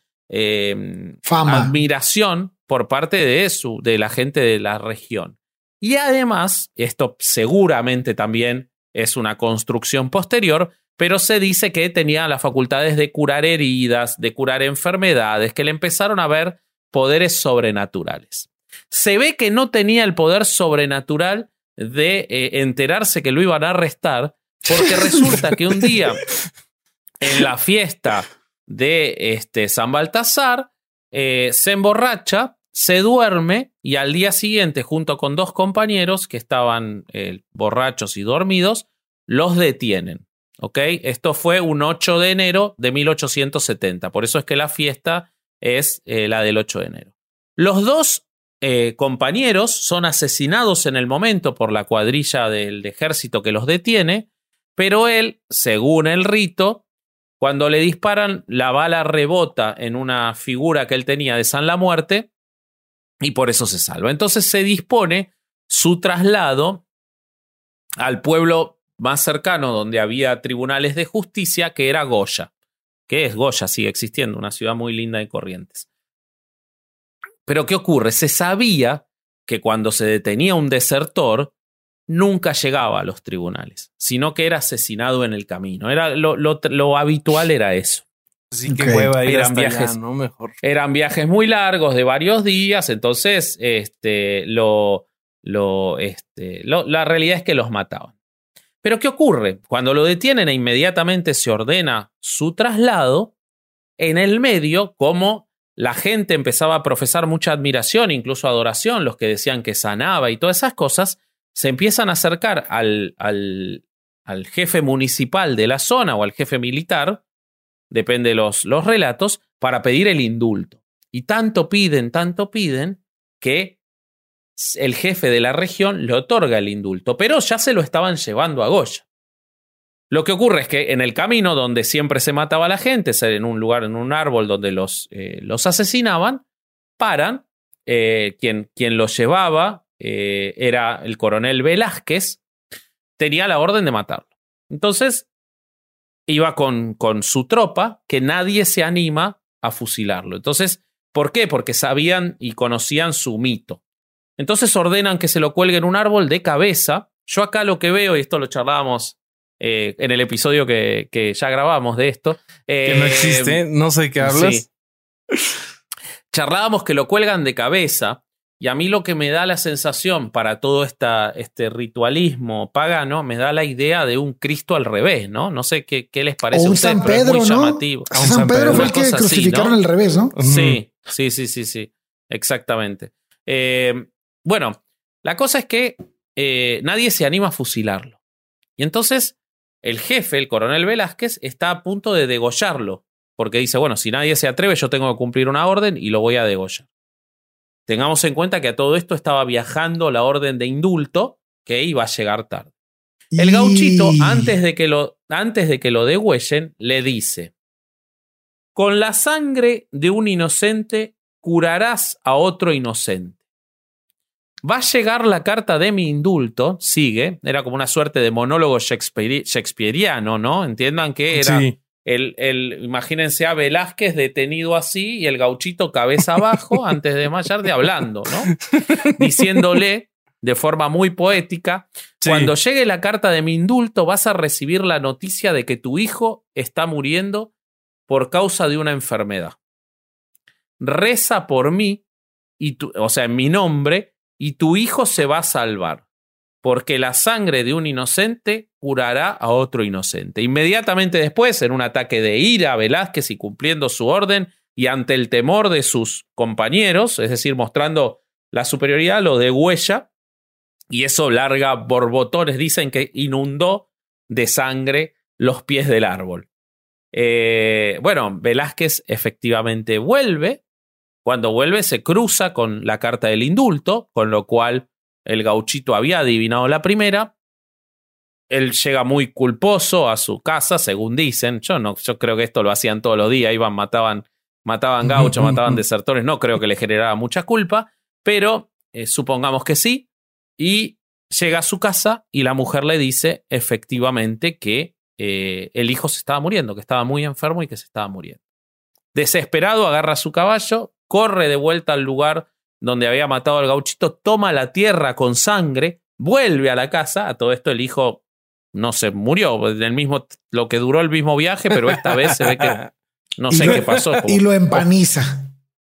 Fama. admiración por parte de, su, de la gente de la región. Y además, esto seguramente también es una construcción posterior, pero se dice que tenía las facultades de curar heridas, de curar enfermedades, que le empezaron a ver poderes sobrenaturales. Se ve que no tenía el poder sobrenatural de eh, enterarse que lo iban a arrestar, porque resulta que un día <laughs> en la fiesta de este, San Baltasar eh, se emborracha se duerme y al día siguiente, junto con dos compañeros que estaban eh, borrachos y dormidos, los detienen. ¿Ok? Esto fue un 8 de enero de 1870. Por eso es que la fiesta es eh, la del 8 de enero. Los dos eh, compañeros son asesinados en el momento por la cuadrilla del ejército que los detiene, pero él, según el rito, cuando le disparan, la bala rebota en una figura que él tenía de San la Muerte y por eso se salva. Entonces se dispone su traslado al pueblo más cercano donde había tribunales de justicia, que era Goya, que es Goya, sigue existiendo, una ciudad muy linda de Corrientes. Pero ¿qué ocurre? Se sabía que cuando se detenía un desertor, nunca llegaba a los tribunales, sino que era asesinado en el camino. Era, lo, lo habitual era eso eran viajes, ¿no? Mejor. Eran viajes muy largos de varios días, entonces este, lo, lo, este, la realidad es que los mataban. Pero ¿qué ocurre? Cuando lo detienen e inmediatamente se ordena su traslado, en el medio, como la gente empezaba a profesar mucha admiración, incluso adoración, los que decían que sanaba y todas esas cosas, se empiezan a acercar al, al, al jefe municipal de la zona o al jefe militar depende de los, los relatos, para pedir el indulto. Y tanto piden, tanto piden, que el jefe de la región le otorga el indulto, pero ya se lo estaban llevando a Goya. Lo que ocurre es que en el camino donde siempre se mataba a la gente, en un lugar, en un árbol donde los, eh, los asesinaban, paran, eh, quien, quien los llevaba eh, era el coronel Velázquez, tenía la orden de matarlo. Entonces iba con, con su tropa, que nadie se anima a fusilarlo. Entonces, ¿por qué? Porque sabían y conocían su mito. Entonces ordenan que se lo cuelgue en un árbol de cabeza. Yo acá lo que veo, y esto lo charlábamos eh, en el episodio que, que, ya grabamos de esto. que no existe, no sé qué hablas. Charlábamos que lo cuelgan de cabeza y a mí lo que me da la sensación para todo esta, este ritualismo pagano, me da la idea de un Cristo al revés, ¿no? No sé qué, qué les parece. O un San Pedro, ¿no? Llamativo. San, Pedro, fue el que crucificaron al revés, ¿no? Sí, sí, sí, sí, sí. Exactamente. Eh, bueno, la cosa es que eh, nadie se anima a fusilarlo. Y entonces el jefe, el coronel Velázquez, está a punto de degollarlo. Porque dice, bueno, si nadie se atreve, yo tengo que cumplir una orden y lo voy a degollar. Tengamos en cuenta que a todo esto estaba viajando la orden de indulto que iba a llegar tarde. El gauchito, antes de que lo, antes de que lo degüellen, le dice: Con la sangre de un inocente curarás a otro inocente. Va a llegar la carta de mi indulto, sigue, era como una suerte de monólogo shakespeariano, ¿no? Entiendan que era Sí. El, el, imagínense a Velázquez detenido así y el gauchito cabeza abajo <laughs> antes de desmayar de hablando, ¿no? Diciéndole de forma muy poética, Sí. cuando llegue la carta de mi indulto vas a recibir la noticia de que tu hijo está muriendo por causa de una enfermedad. Reza por mí, y tu, o sea, en mi nombre, y tu hijo se va a salvar, porque la sangre de un inocente curará a otro inocente. Inmediatamente después, en un ataque de ira, Velázquez y cumpliendo su orden, y ante el temor de sus compañeros, es decir, mostrando la superioridad, lo de huella, y eso larga borbotones, dicen que inundó de sangre los pies del árbol. Eh, bueno, Velázquez efectivamente vuelve. Cuando vuelve se cruza con la carta del indulto, con lo cual el gauchito había adivinado la primera. Él llega muy culposo a su casa, según dicen. Yo no, yo creo que esto lo hacían todos los días, iban, mataban, mataban gauchos, <laughs> mataban desertores. No creo que le generara mucha culpa, pero eh, supongamos que sí. Y llega a su casa y la mujer le dice efectivamente que eh, el hijo se estaba muriendo, que estaba muy enfermo y que se estaba muriendo. Desesperado, agarra su caballo, corre de vuelta al lugar donde había matado al gauchito, toma la tierra con sangre, vuelve a la casa. A todo esto el hijo no se murió, en el mismo, lo que duró el mismo viaje, pero esta vez se ve que <laughs> no sé lo- qué pasó. Y lo empaniza.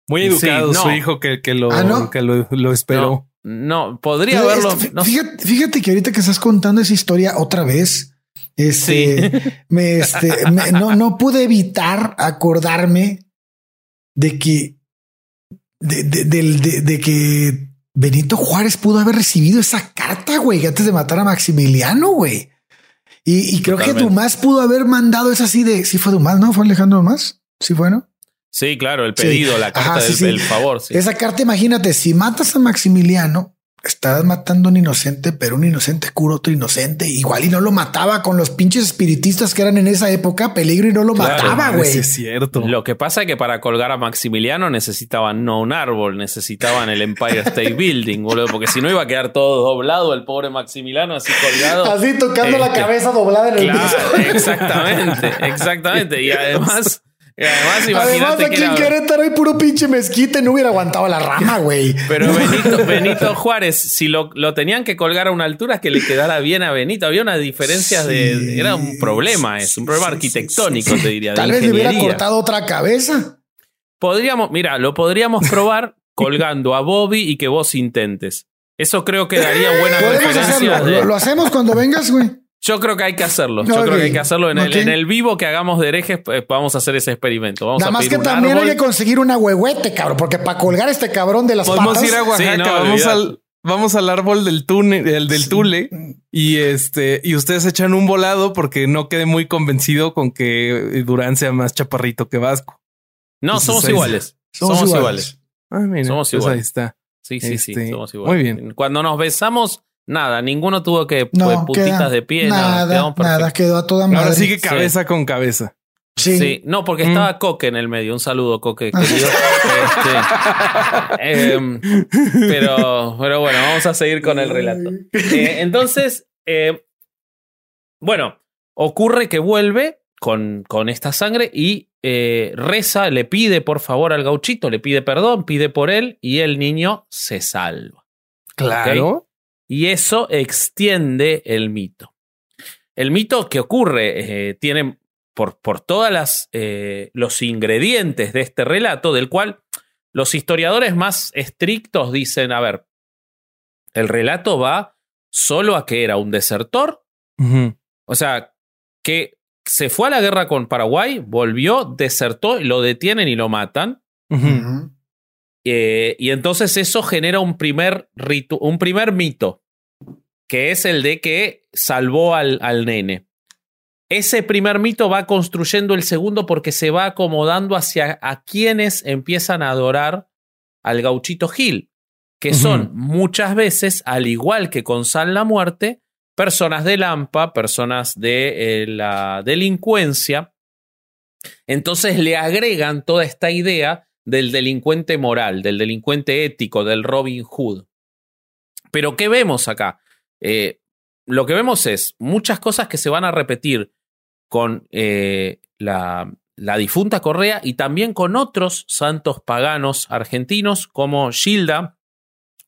Muy Sí, educado no. su hijo que, que lo, Ah, ¿no? que lo, lo esperó. No, no, podría Pero haberlo. este, fíjate, fíjate que ahorita que estás contando esa historia otra vez, este, me, este, me- no, no pude evitar acordarme de que, de, de- de- de que Benito Juárez pudo haber recibido esa carta, güey, antes de matar a Maximiliano, güey. Y, y creo que. Dumas pudo haber mandado esa así de, sí fue Dumas, ¿no? ¿Fue Alejandro Dumas? Sí fue, ¿no? Sí, claro, el Sí. pedido, la carta Ajá, sí, del sí. favor. Esa carta, imagínate, si matas a Maximiliano, estás matando a un inocente, pero un inocente cura otro inocente. Igual y no lo mataba con los pinches espiritistas que eran en esa época, peligro y no lo Claro, mataba, güey. es cierto. Lo que pasa es que para colgar a Maximiliano necesitaban no un árbol, necesitaban el Empire State Building, <laughs> boludo, porque si no iba a quedar todo doblado el pobre Maximiliano así colgado. Así tocando la Este, cabeza doblada en el Claro, piso. exactamente, exactamente. Y además, y además Además, aquí que en era- Querétaro hay puro pinche mezquite, no hubiera aguantado la rama, güey. Pero Benito, <laughs> Benito Juárez, si lo, lo tenían que colgar a una altura que le quedara bien a Benito, había una diferencia de. Era un problema, es un problema sí, arquitectónico, sí, te diría. Tal vez le hubiera cortado otra cabeza. Podríamos, mira, lo podríamos probar <laughs> colgando a Bobby y que vos intentes. Eso creo que daría <laughs> referencias. hacerlo. de- Lo, lo hacemos cuando vengas, güey. Yo creo que hay que hacerlo. Yo creo que hay que hacerlo en el, Ok. en el vivo que hagamos de herejes. pues, vamos a hacer ese experimento. Vamos Nada a más que también árbol. hay que conseguir una huehuete, cabrón, porque para colgar este cabrón de las Podemos patas. ir a Oaxaca, Sí, no, vamos, al, vamos al árbol del túnel, el del Tule, y este, y ustedes echan un volado porque no quedé muy convencido con que Durán sea más chaparrito que Vasco. No, Entonces, somos iguales. Somos Somos, iguales. iguales. Ah, mira, Somos pues iguales. ahí está. Sí, sí, sí. Este, Somos iguales. muy bien. Cuando nos besamos, nada. Ninguno tuvo que No, pues, putitas queda- de pie. Nada, Nada, quedó a toda madre. Ahora sigue cabeza con cabeza. Sí. Sí. no, porque Mm. estaba Coque en el medio. Un saludo, Coque, <laughs> querido. Este, em, pero, pero bueno, vamos a seguir con el relato. <laughs> Eh, entonces, eh, bueno, ocurre que vuelve con, con esta sangre y eh, reza, le pide por favor al gauchito, le pide perdón, pide por él y el niño se salva. Claro. Y eso extiende el mito. El mito que ocurre eh, tiene por, por todas las eh, los ingredientes de este relato, del cual los historiadores más estrictos dicen, a ver, el relato va solo a que era un desertor, o sea, que se fue a la guerra con Paraguay, volvió, desertó, lo detienen y lo matan. Ujú. Eh, y entonces eso genera un primer, ritu- un primer mito, que es el de que salvó al, al nene. Ese primer mito va construyendo el segundo porque se va acomodando hacia a quienes empiezan a adorar al gauchito Gil, que son muchas veces, al igual que con San la Muerte, personas de Lampa, personas de eh, la delincuencia. Entonces le agregan toda esta idea del delincuente moral, del delincuente ético, del Robin Hood. Pero ¿qué vemos acá? Eh, lo que vemos es muchas cosas que se van a repetir con eh, la, difunta Correa y también con otros santos paganos argentinos como Gilda,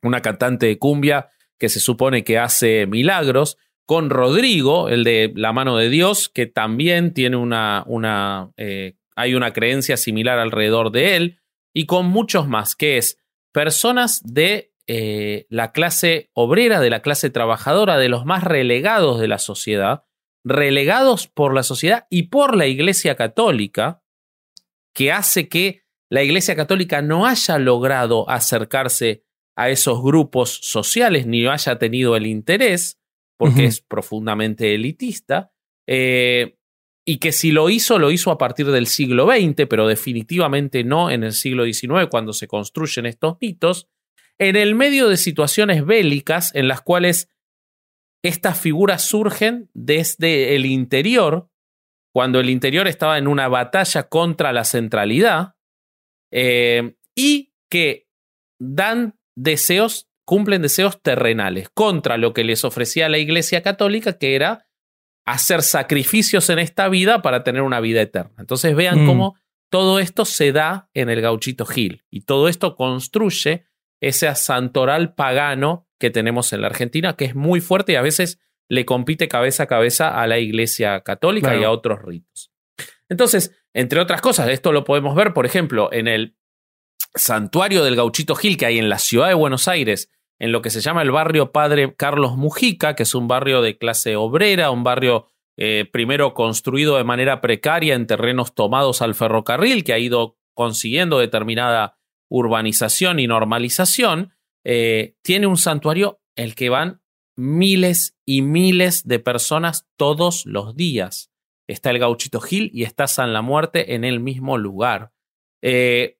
una cantante de cumbia que se supone que hace milagros, con Rodrigo, el de la mano de Dios, que también tiene una, una eh, hay una creencia similar alrededor de él, y con muchos más, que es personas de eh, la clase obrera, de la clase trabajadora, de los más relegados de la sociedad, relegados por la sociedad y por la Iglesia Católica, que hace que la Iglesia Católica no haya logrado acercarse a esos grupos sociales ni haya tenido el interés, porque es profundamente elitista, eh, y que si lo hizo, lo hizo a partir del siglo XX, pero definitivamente no en el siglo XIX, cuando se construyen estos mitos, en el medio de situaciones bélicas en las cuales estas figuras surgen desde el interior, cuando el interior estaba en una batalla contra la centralidad, eh, y que dan deseos, cumplen deseos terrenales contra lo que les ofrecía la Iglesia Católica, que era hacer sacrificios en esta vida para tener una vida eterna. Entonces vean mm. cómo todo esto se da en el gauchito Gil y todo esto construye ese santoral pagano que tenemos en la Argentina, que es muy fuerte y a veces le compite cabeza a cabeza a la Iglesia Católica y a otros ritos. Entonces, entre otras cosas, esto lo podemos ver, por ejemplo, en el santuario del Gauchito Gil que hay en la ciudad de Buenos Aires, en lo que se llama el barrio Padre Carlos Mujica, que es un barrio de clase obrera, un barrio eh, primero construido de manera precaria en terrenos tomados al ferrocarril, que ha ido consiguiendo determinada urbanización y normalización, eh, tiene un santuario el que van miles y miles de personas todos los días. Está el Gauchito Gil y está San La Muerte en el mismo lugar. Eh,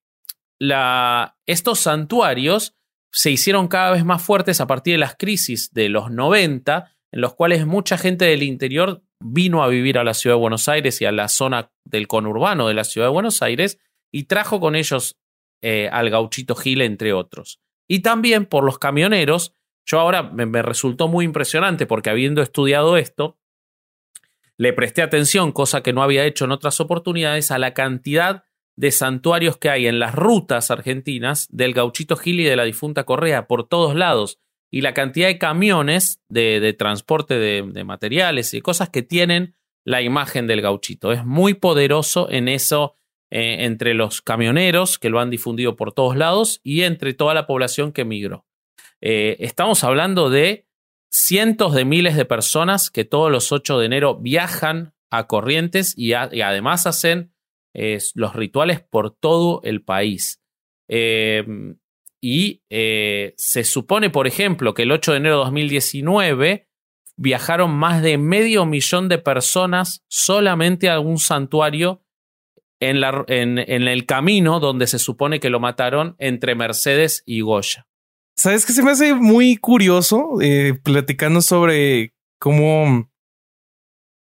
estos santuarios se hicieron cada vez más fuertes a partir de las crisis de los 90, en los cuales mucha gente del interior vino a vivir a la ciudad de Buenos Aires y a la zona del conurbano de la ciudad de Buenos Aires y trajo con ellos eh, al gauchito Gil, entre otros. Y también por los camioneros, yo ahora me resultó muy impresionante porque habiendo estudiado esto, le presté atención, cosa que no había hecho en otras oportunidades, a la cantidad de santuarios que hay en las rutas argentinas del gauchito Gil y de la difunta Correa por todos lados y la cantidad de camiones de, transporte de, materiales y cosas que tienen la imagen del gauchito. Es muy poderoso en eso eh, entre los camioneros que lo han difundido por todos lados y entre toda la población que migró. Eh, estamos hablando de cientos de miles de personas que todos los 8 de enero viajan a Corrientes y además hacen los rituales por todo el país. Em, y eh, se supone, por ejemplo, que el 8 de enero de 2019 viajaron más de medio millón de personas solamente a un santuario en, la, en, el camino donde se supone que lo mataron entre Mercedes y Goya. ¿Sabes que se me hace muy curioso eh, platicando sobre cómo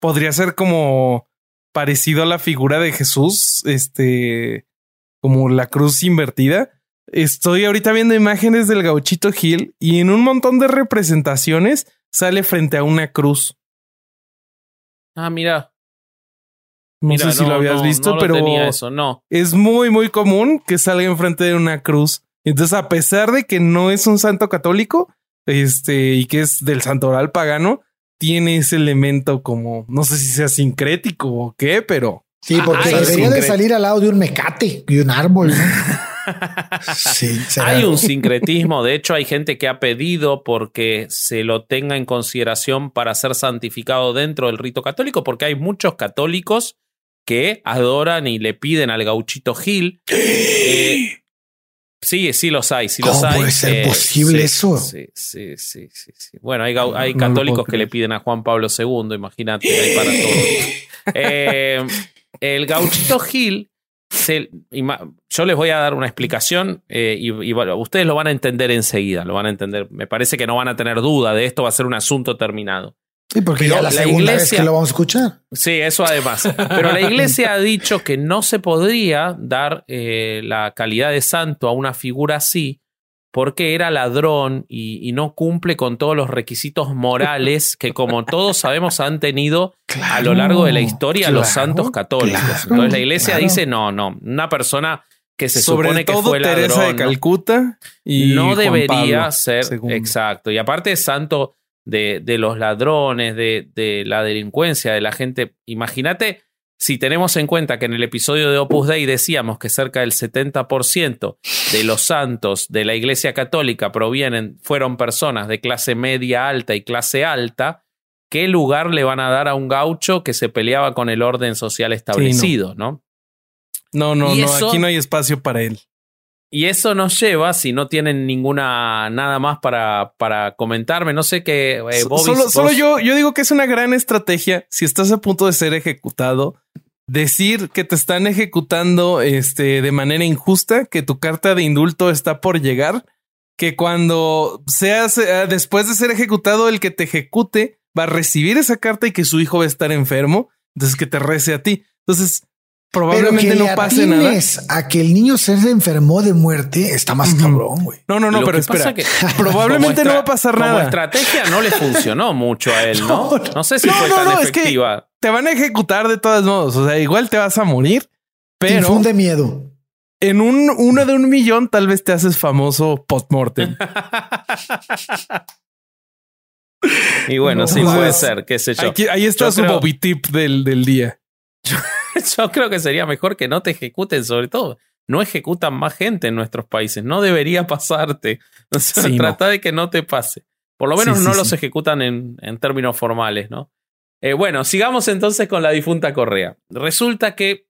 podría ser como parecido a la figura de Jesús, este, como la cruz invertida. Estoy ahorita viendo imágenes del gauchito Gil y en un montón de representaciones sale frente a una cruz. Ah, mira. No sé si lo habías visto, pero eso, no. es muy, muy común que salga enfrente de una cruz. Entonces, a pesar de que no es un santo católico, este, y que es del santoral pagano, tiene ese elemento como, no sé si sea sincrético o qué, pero... Sí, porque debería de salir al lado de un mecate y un árbol. <laughs> sí, hay un sincretismo. De hecho, hay gente que ha pedido porque se lo tenga en consideración para ser santificado dentro del rito católico, porque hay muchos católicos que adoran y le piden al gauchito Gil. <gasps> Eh, Sí, sí los hay, sí los ¿Cómo hay. puede ser eh, posible eso? Sí, sí, sí, sí, Bueno, hay, hay católicos que le piden a Juan Pablo II, imagínate, hay para todo. <laughs> Eh, el gauchito Gil, yo les voy a dar una explicación eh, y, ustedes lo van a entender enseguida, lo van a entender. Me parece que no van a tener duda de esto, va a ser un asunto terminado. Sí, porque ya la, segunda vez que lo vamos a escuchar. Sí, eso además. Pero la iglesia ha dicho que no se podría dar eh, la calidad de santo a una figura así porque era ladrón y, y no cumple con todos los requisitos morales que, como todos sabemos, han tenido a lo largo de la historia los santos católicos. claro, Entonces la iglesia claro. dice, no, no, una persona que se Sobre supone que todo fue Teresa ladrón, de ¿no? Calcuta y no Juan debería Pablo ser exacto. Y aparte santo de, de los ladrones, de, de la delincuencia, de la gente. Imagínate si tenemos en cuenta que en el episodio de Opus Dei decíamos que cerca del 70% de los santos de la Iglesia Católica provienen, fueron personas de clase media alta y clase alta, ¿qué lugar le van a dar a un gaucho que se peleaba con el orden social establecido, ¿no? No, no, Y no, eso- aquí no hay espacio para él. Y eso nos lleva, si no tienen ninguna nada más para, para comentarme, no sé qué. eh, Bobby, solo vos- solo yo, yo digo que es una gran estrategia si estás a punto de ser ejecutado. Decir que te están ejecutando este, de manera injusta, que tu carta de indulto está por llegar, que cuando seas eh, después de ser ejecutado, el que te ejecute va a recibir esa carta y que su hijo va a estar enfermo. Entonces que te rece a ti. Entonces Pero probablemente que no pase nada. a que el niño se enfermó de muerte está más cabrón, güey. No, no, no, Lo pero que pasa espera. que <laughs> Probablemente no va a pasar como nada. estrategia no le funcionó mucho a él, ¿no? <laughs> No, no. No sé si No, fue no, tan no, es que- efectiva. Te van a ejecutar de todos modos. O sea, igual te vas a morir, Te pero infunde miedo. en un uno de un millón tal vez te haces famoso postmortem. Y bueno, No, sí, puede ser, qué sé yo. Aquí- ahí está Yo su creo- Bobby tip del, del día. <laughs> <laughs> Yo creo que sería mejor que no te ejecuten, sobre todo. No ejecutan más gente en nuestros países. No debería pasarte. <laughs> O sea, Sí, no. trata de que no te pase. Por lo menos Sí, no sí, los ejecutan en, en términos formales, ¿no? Eh, bueno, sigamos entonces con la difunta Correa. Resulta que,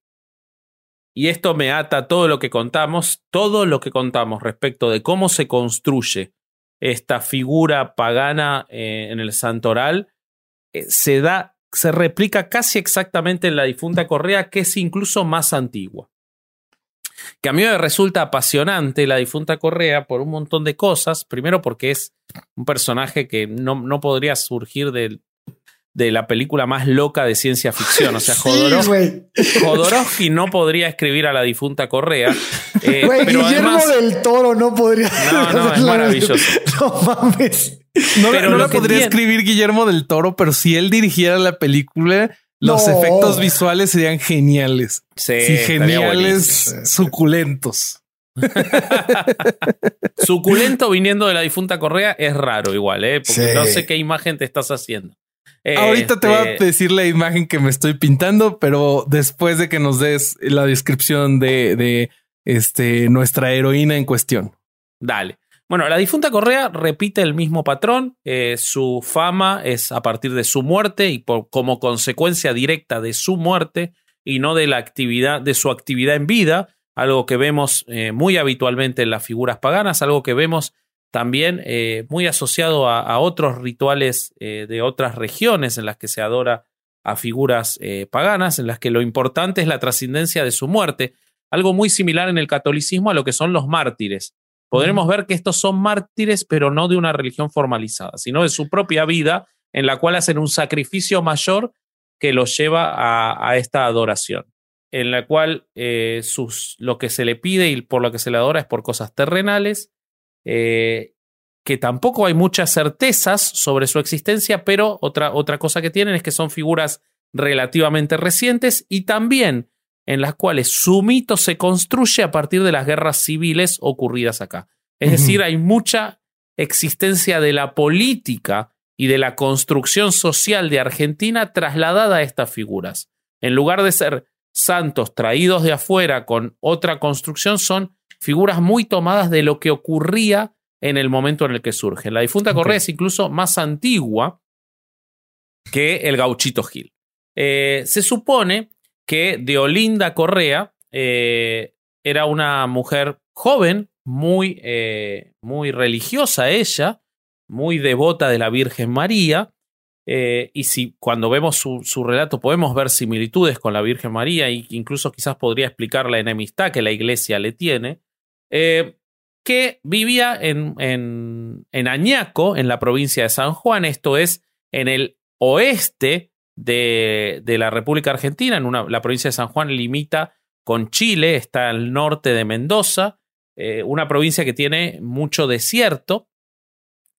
y esto me ata todo lo que contamos, todo lo que contamos respecto de cómo se construye esta figura pagana eh, en el santoral, eh, se da, se replica casi exactamente en la difunta Correa, que es incluso más antigua. Que a mí me resulta apasionante la difunta Correa por un montón de cosas. Primero porque es un personaje que no, no podría surgir del- de la película más loca de ciencia ficción. O sea, <laughs> Sí, Jodorowsky, no podría escribir a la difunta Correa. eh, <laughs> Güey, pero Guillermo además, del Toro no podría. No, no, es maravilloso. <laughs> No mames. No, Pero no lo la que podría tiene- escribir Guillermo del Toro, pero si él dirigiera la película, los No. efectos visuales serían geniales. sí, geniales, suculentos. Suculento viniendo de la difunta Correa es raro igual, ¿eh? Porque Sí. no sé qué imagen te estás haciendo. Ahorita te voy a Este, decir la imagen que me estoy pintando, pero después de que nos des la descripción de, de este, nuestra heroína en cuestión. Dale. Bueno, la difunta Correa repite el mismo patrón. eh, su fama es a partir de su muerte y por, como consecuencia directa de su muerte y no de la actividad, de su actividad en vida, algo que vemos eh, muy habitualmente en las figuras paganas, algo que vemos también eh, muy asociado a, a otros rituales eh, de otras regiones en las que se adora a figuras eh, paganas, en las que lo importante es la trascendencia de su muerte, algo muy similar en el catolicismo a lo que son los mártires. Podremos ver que estos son mártires, pero no de una religión formalizada, sino de su propia vida, en la cual hacen un sacrificio mayor que los lleva a, a esta adoración, en la cual sus, lo que se le pide y por lo que se le adora es por cosas terrenales, eh, que tampoco hay muchas certezas sobre su existencia, pero otra, otra cosa que tienen es que son figuras relativamente recientes y también en las cuales su mito se construye a partir de las guerras civiles ocurridas acá. Es decir, hay mucha existencia de la política y de la construcción social de Argentina trasladada a estas figuras. En lugar de ser santos traídos de afuera con otra construcción, son figuras muy tomadas de lo que ocurría en el momento en el que surge. La difunta Correa es incluso más antigua que el gauchito Gil. Eh, se supone que Deolinda Correa eh, era una mujer joven, muy, eh, muy religiosa ella, muy devota de la Virgen María. eh, y si cuando vemos su, su relato podemos ver similitudes con la Virgen María e incluso quizás podría explicar la enemistad que la iglesia le tiene, eh, que vivía en, en, en Añaco, en la provincia de San Juan, esto es en el oeste de, de la República Argentina, en una, la provincia de San Juan limita con Chile, está al norte de Mendoza, eh, una provincia que tiene mucho desierto,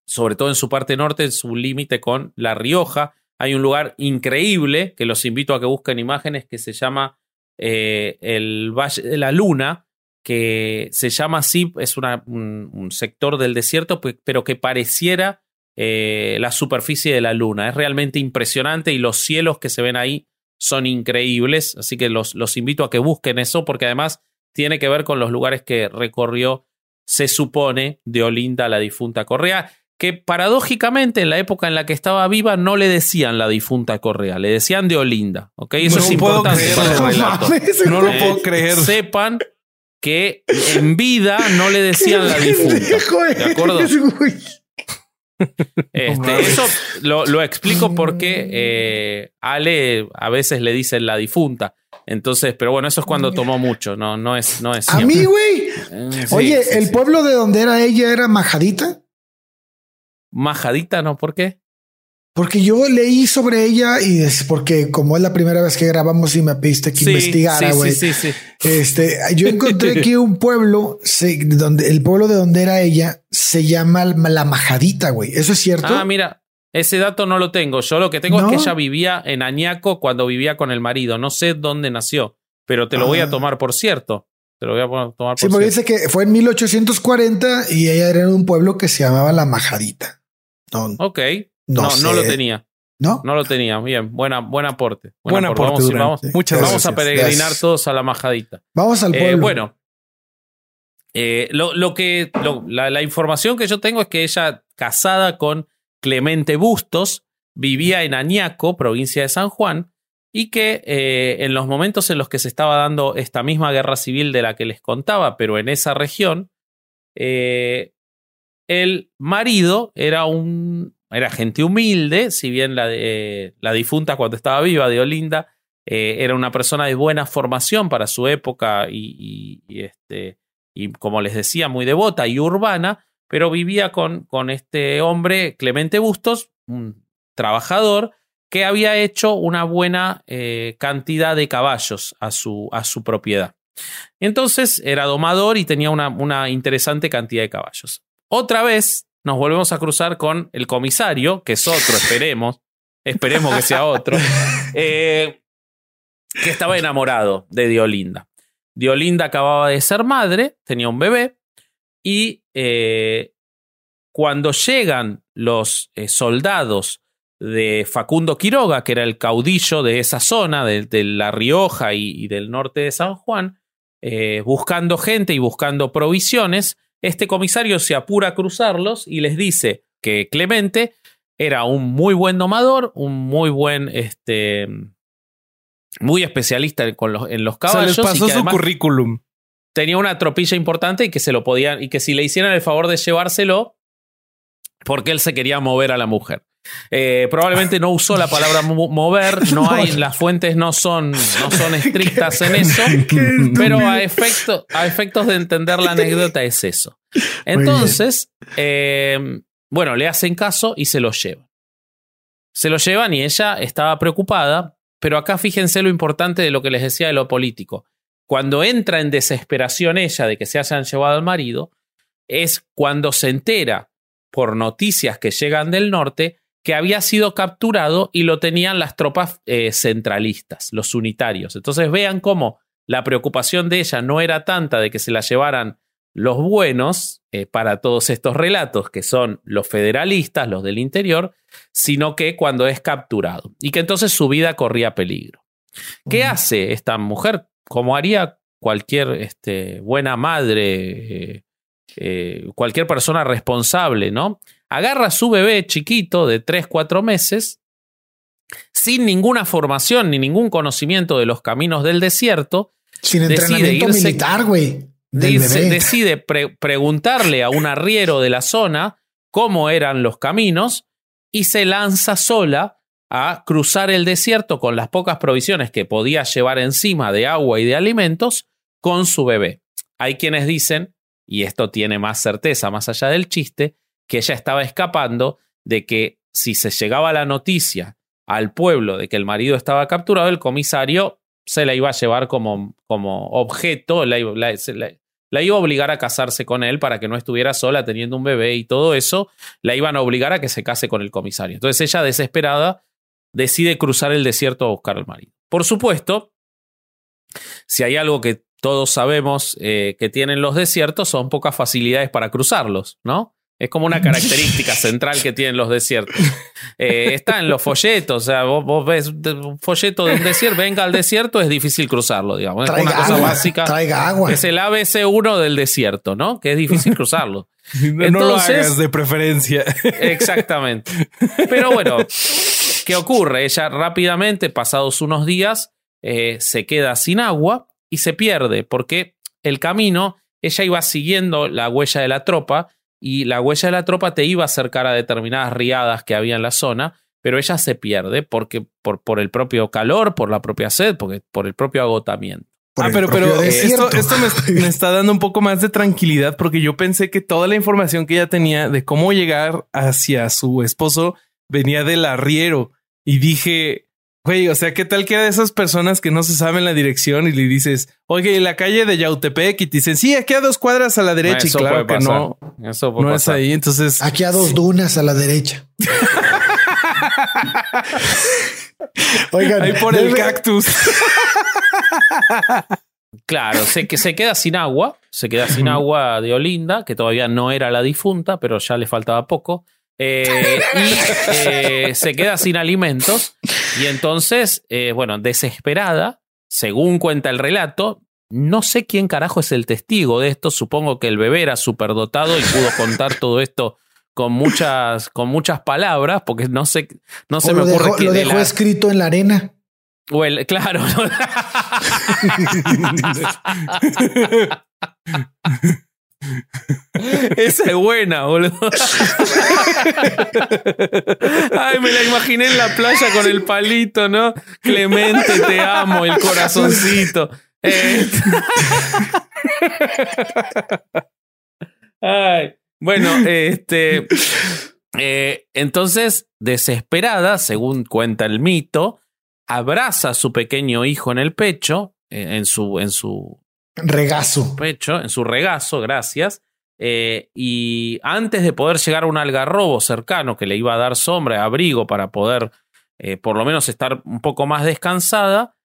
sobre todo en su parte norte, en su límite con La Rioja. Hay un lugar increíble que los invito a que busquen imágenes que se llama eh, el Valle de la Luna, que se llama así, es una, un, un, sector del desierto, pues, pero que pareciera eh, la superficie de la Luna. Es realmente impresionante y los cielos que se ven ahí son increíbles, así que los, los invito a que busquen eso porque además tiene que ver con los lugares que recorrió, se supone, de Olinda la difunta Correa, que paradójicamente en la época en la que estaba viva no le decían la difunta Correa, le decían de Olinda, ¿ok? Eso no es importante creer, para el relato. <laughs> No lo Eh, puedo creer. Sepan que en vida no le decían la <laughs> difunta. ¿De acuerdo? Este, eso lo, lo explico porque eh, Ale a veces le dicen la difunta. Entonces, pero bueno, eso es cuando tomó mucho, no, no es, no es A mí, güey. Eh, sí, Oye, sí, el sí. pueblo de donde era ella era Majadita. Majadita, ¿no? ¿Por qué? Porque yo leí sobre ella y es porque como es la primera vez que grabamos y me pediste que Sí, investigara, güey. sí, sí, sí. Este, yo encontré <laughs> que un pueblo, se- donde el pueblo de donde era ella se llama la Majadita, güey. ¿Eso es cierto? Ah, mira, ese dato no lo tengo. Yo lo que tengo ¿No? es que ella vivía en Añaco cuando vivía con el marido. No sé dónde nació, pero te lo voy a Ah. tomar por cierto. Te lo voy a tomar por sí, porque cierto. dice que fue en 1840 y ella era de un pueblo que se llamaba la Majadita. No, Ok. No, No, sé. no lo tenía. ¿No? No lo tenía. Bien, buena, buen aporte. Buen aporte, Vamos, a ir- Durán. vamos, Muchas vamos a peregrinar Gracias. todos a la majadita. Vamos al Eh, pueblo. bueno, eh, lo, lo que lo- la, la información que yo tengo es que ella, casada con Clemente Bustos, vivía en Añaco, provincia de San Juan, y que eh, en los momentos en los que se estaba dando esta misma guerra civil de la que les contaba, pero en esa región, el marido era un era gente humilde, si bien la, difunta cuando estaba viva de Olinda eh, era una persona de buena formación para su época y, y- y, este, y como les decía, muy devota y urbana, pero vivía con, con este hombre, Clemente Bustos, un trabajador que había hecho una buena eh, cantidad de caballos a su, a su propiedad. Entonces era domador y tenía una, una interesante cantidad de caballos. Otra vez nos volvemos a cruzar con el comisario, que es otro, esperemos. Esperemos que sea otro. <laughs> eh, que estaba enamorado de Diolinda. Diolinda acababa de ser madre, tenía un bebé, y eh, cuando llegan los eh, soldados de Facundo Quiroga, que era el caudillo de esa zona, de, de La Rioja y, y del norte de San Juan, buscando gente y buscando provisiones, este comisario se apura a cruzarlos y les dice que Clemente era un muy buen domador, un muy buen, este, muy especialista con los, en los caballos. y pasó que su currículum. tenía una tropilla importante y que se lo podían, y que si le hicieran el favor de llevárselo, porque él se quería mover a la mujer. Eh, probablemente no usó la palabra mo- mover, <laughs> no hay, las fuentes no son, no son <laughs> estrictas en eso, pero a, efecto, a efectos de entender la anécdota es eso. Entonces, eh, bueno, le hacen caso y se lo llevan. Se lo llevan y ella estaba preocupada, pero acá fíjense lo importante de lo que les decía de lo político. Cuando entra en desesperación ella de que se hayan llevado al marido, es cuando se entera por noticias que llegan del norte que había sido capturado y lo tenían las tropas eh, centralistas, los unitarios. Entonces vean cómo la preocupación de ella no era tanta de que se la llevaran los buenos eh, para todos estos relatos, que son los federalistas, los del interior, sino que cuando es capturado y que entonces su vida corría peligro. ¿Qué hace esta mujer? Como haría cualquier este, buena madre, eh, eh, cualquier persona responsable, ¿no? Agarra a su bebé chiquito de 3, 4 meses, sin ninguna formación ni ningún conocimiento de los caminos del desierto, Sin entrenamiento irse- militar, güey. Decide pre- preguntarle a un arriero de la zona cómo eran los caminos y se lanza sola a cruzar el desierto con las pocas provisiones que podía llevar encima de agua y de alimentos con su bebé. Hay quienes dicen, y esto tiene más certeza más allá del chiste, que ella estaba escapando de que si se llegaba la noticia al pueblo de que el marido estaba capturado, el comisario se la iba a llevar como, como objeto, la, iba- a obligar a casarse con él para que no estuviera sola teniendo un bebé y todo eso, la iban a obligar a que se case con el comisario. Entonces ella, desesperada, decide cruzar el desierto a buscar al marido. Por supuesto, si hay algo que todos sabemos eh, que tienen los desiertos, son pocas facilidades para cruzarlos, ¿no? Es como una característica <laughs> central que tienen los desiertos. Eh, está en los folletos, o sea, vos, ves un folleto de un desierto, venga al desierto, es difícil cruzarlo, digamos. es una cosa básica. Traiga agua. Es el ABC1 del desierto, ¿no? Que es difícil cruzarlo. no, no lo hagas de preferencia. Exactamente. Pero bueno, ¿qué ocurre? Ella rápidamente, pasados unos días, eh, se queda sin agua y se pierde, porque el camino, ella iba siguiendo la huella de la tropa y la huella de la tropa te iba a acercar a determinadas riadas que había en la zona, pero ella se pierde porque por, por el propio calor, por la propia sed, porque, por el propio agotamiento. ah, pero, pero esto, esto me, me, está dando un poco más de tranquilidad porque yo pensé que toda la información que ella tenía de cómo llegar hacia su esposo venía del arriero y dije, Güey, o sea, ¿qué tal que era de esas personas que no se saben la dirección y le dices, oye, la calle de Yautepec y te dicen, sí, aquí a dos cuadras a la derecha y claro que no, Eso no es ahí. Entonces, aquí a dos dunas a la derecha. <laughs> Oigan, ahí por el cactus. <laughs> Claro, se, que se queda sin agua, se queda sin agua de Olinda, que todavía no era la difunta, pero ya le faltaba poco. Eh, y eh, se queda sin alimentos. Y entonces, eh, bueno, desesperada, según cuenta el relato, no sé quién carajo es el testigo de esto. Supongo que el bebé era superdotado y pudo contar todo esto con muchas, con muchas palabras, porque no sé, no se me ocurre que. Lo dejó escrito en la arena. O el, claro. <laughs> <laughs> Esa es buena, boludo. Ay, me la imaginé en la playa con el palito, ¿no? Clemente, te amo, el corazoncito. Eh. Ay, bueno, este. Eh, entonces, desesperada, según cuenta el mito, abraza a su pequeño hijo en el pecho, en su, en su Regazo. Pecho, en su regazo, gracias. Eh, y antes de poder llegar a un algarrobo cercano que le iba a dar sombra, abrigo para poder eh, por lo menos estar un poco más descansada,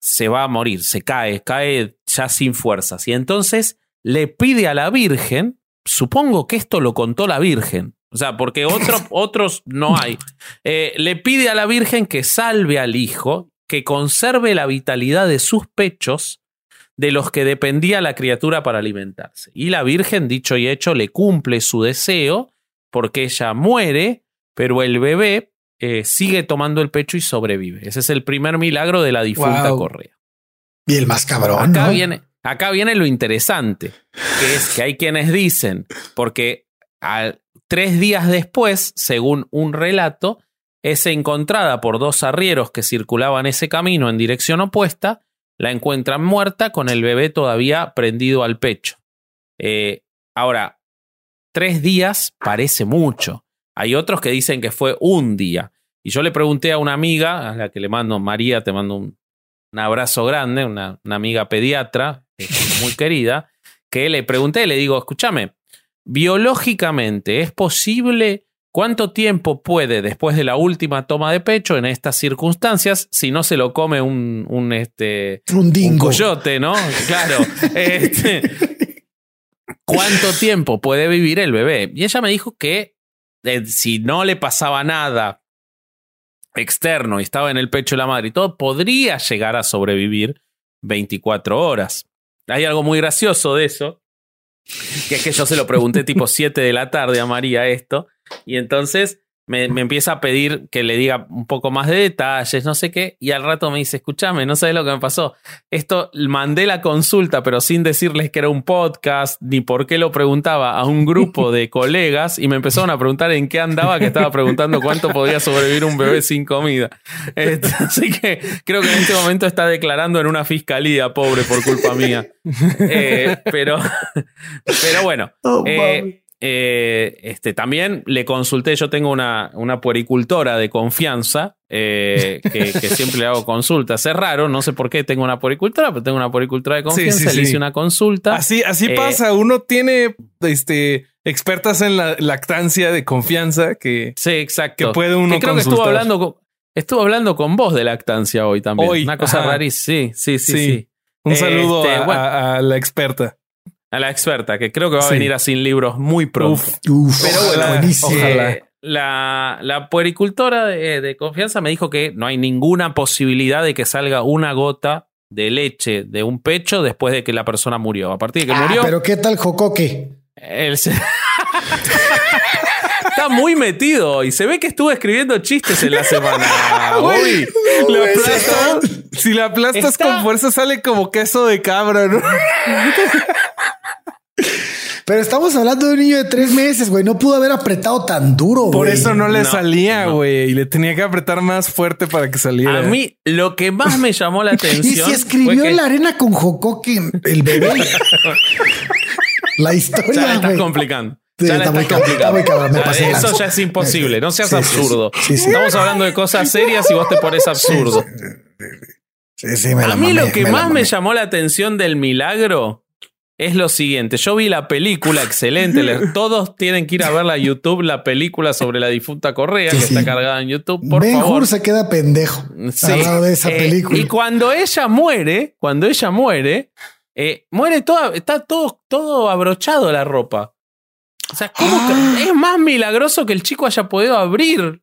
se va a morir, se cae, cae ya sin fuerzas. Y entonces le pide a la Virgen, supongo que esto lo contó la Virgen, o sea, porque <laughs> otros no hay, eh, le pide a la Virgen que salve al hijo, que conserve la vitalidad de sus pechos de los que dependía la criatura para alimentarse. Y la Virgen, dicho y hecho, le cumple su deseo porque ella muere, pero el bebé eh, sigue tomando el pecho y sobrevive. Ese es el primer milagro de la difunta Correa. Y el más cabrón. Acá, viene, acá viene lo interesante, que es que hay quienes dicen, porque tres días después, según un relato, es encontrada por dos arrieros que circulaban ese camino en dirección opuesta la encuentran muerta con el bebé todavía prendido al pecho. Eh, ahora, tres días parece mucho. Hay otros que dicen que fue un día. Y yo le pregunté a una amiga, a la que le mando, María, te mando un, abrazo grande, una, una amiga pediatra, eh, muy <laughs> querida, que le pregunté, le digo, escúchame, biológicamente, ¿es posible ¿Cuánto tiempo puede, después de la última toma de pecho, en estas circunstancias, si no se lo come un, un, este, un, coyote, ¿no? <laughs> Claro. Este, ¿Cuánto tiempo puede vivir el bebé? Y ella me dijo que eh, si no le pasaba nada externo y estaba en el pecho de la madre y todo, podría llegar a sobrevivir 24 horas. Hay algo muy gracioso de eso, que es que yo se lo pregunté tipo 7 de la tarde a María esto, y entonces me, empieza a pedir que le diga un poco más de detalles, no sé qué, y al rato me dice, escúchame, no sabes lo que me pasó. Esto mandé la consulta, pero sin decirles que era un podcast, ni por qué lo preguntaba a un grupo de <laughs> colegas, y me empezaron a preguntar en qué andaba, que estaba preguntando cuánto podía sobrevivir un bebé sin comida. Este, <laughs> así que creo que en este momento está declarando en una fiscalía, pobre, por culpa mía. Eh, pero, <laughs> pero bueno. Oh, eh, eh, este, también le consulté, yo tengo una, una puericultora de confianza eh, que, que siempre le hago consultas. Es raro, no sé por qué tengo una puericultora, pero tengo una puericultora de Sí, confianza. sí, le hice una consulta. Así, así Eh, pasa. Uno tiene este, expertas en la lactancia de confianza que Sí, exacto. que puede uno Que creo que estuvo hablando con, estuvo hablando con vos de lactancia hoy también. Hoy, Una cosa rarísima. Sí, sí, sí, un saludo Este, a, bueno. a- a la experta. A la experta, que creo que va a Sí. venir a Sin Libros muy pronto. Uf, Uf, Pero ojalá, ojalá, buenísimo. ojalá. Eh, la, la puericultora de, de confianza me dijo que no hay ninguna posibilidad de que salga una gota de leche de un pecho después de que la persona murió. A partir de que Ah, murió, pero qué tal Jocoque. él se- <laughs> está muy metido y se ve que estuvo escribiendo chistes en la semana. <laughs> Bobby. La aplastas- si la aplastas Está- con fuerza sale como queso de cabra, ¿no? <laughs> Pero estamos hablando de un niño de tres meses, güey. No pudo haber apretado tan duro, Por güey. eso no le No, salía, no. güey. Y le tenía que apretar más fuerte para que saliera. A mí lo que más me llamó la Y atención si escribió fue que- en la arena con Jocoque el bebé. la Ya historia, la estás complicando. Sí, ya la está muy estás cabrón, está complicando. muy cabrón, me Ya, pasé de eso ya es imposible. No seas Sí, sí, sí. absurdo. Sí, sí. Estamos hablando de cosas serias y vos te pones absurdo. Sí, sí, me la A mí mamé, lo que más me llamó la atención del milagro es lo siguiente. Yo vi la película excelente. le- <laughs> Todos tienen que ir a verla a YouTube, la película sobre la difunta Correa, Sí, que sí. está cargada en YouTube. Por Ben favor. Hur se queda pendejo Sí. al lado de esa Eh, película. Y cuando ella muere, cuando ella muere, eh, muere toda, está todo, todo abrochado la ropa. O sea, ¿cómo Ah. que- <gasps> es más milagroso que el chico haya podido abrir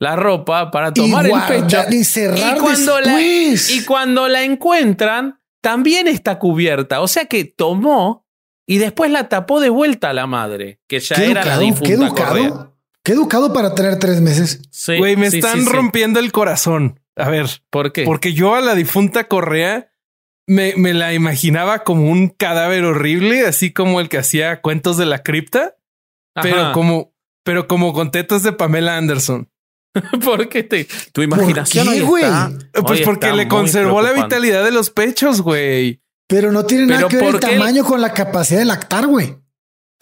la ropa para Y tomar el pecho. y cerrar y cuando la-. Y cuando la encuentran, también está cubierta. O sea que tomó y después la tapó de vuelta a la madre, que ya qué era la difunta qué Correa. educado. Qué educado para tener tres meses. Sí, Güey, me sí, están sí, sí. rompiendo el corazón. A ver, ¿Por qué? porque yo a la difunta Correa me, me la imaginaba como un cadáver horrible, así como el que hacía cuentos de la cripta, pero como, pero como con tetas de Pamela Anderson. <laughs> ¿Por qué te- tu imaginación qué, hoy güey? está- Pues hoy porque le conservó la vitalidad de los pechos, güey. Pero no tiene nada que ver el ¿por qué el- tamaño con la capacidad de lactar, güey.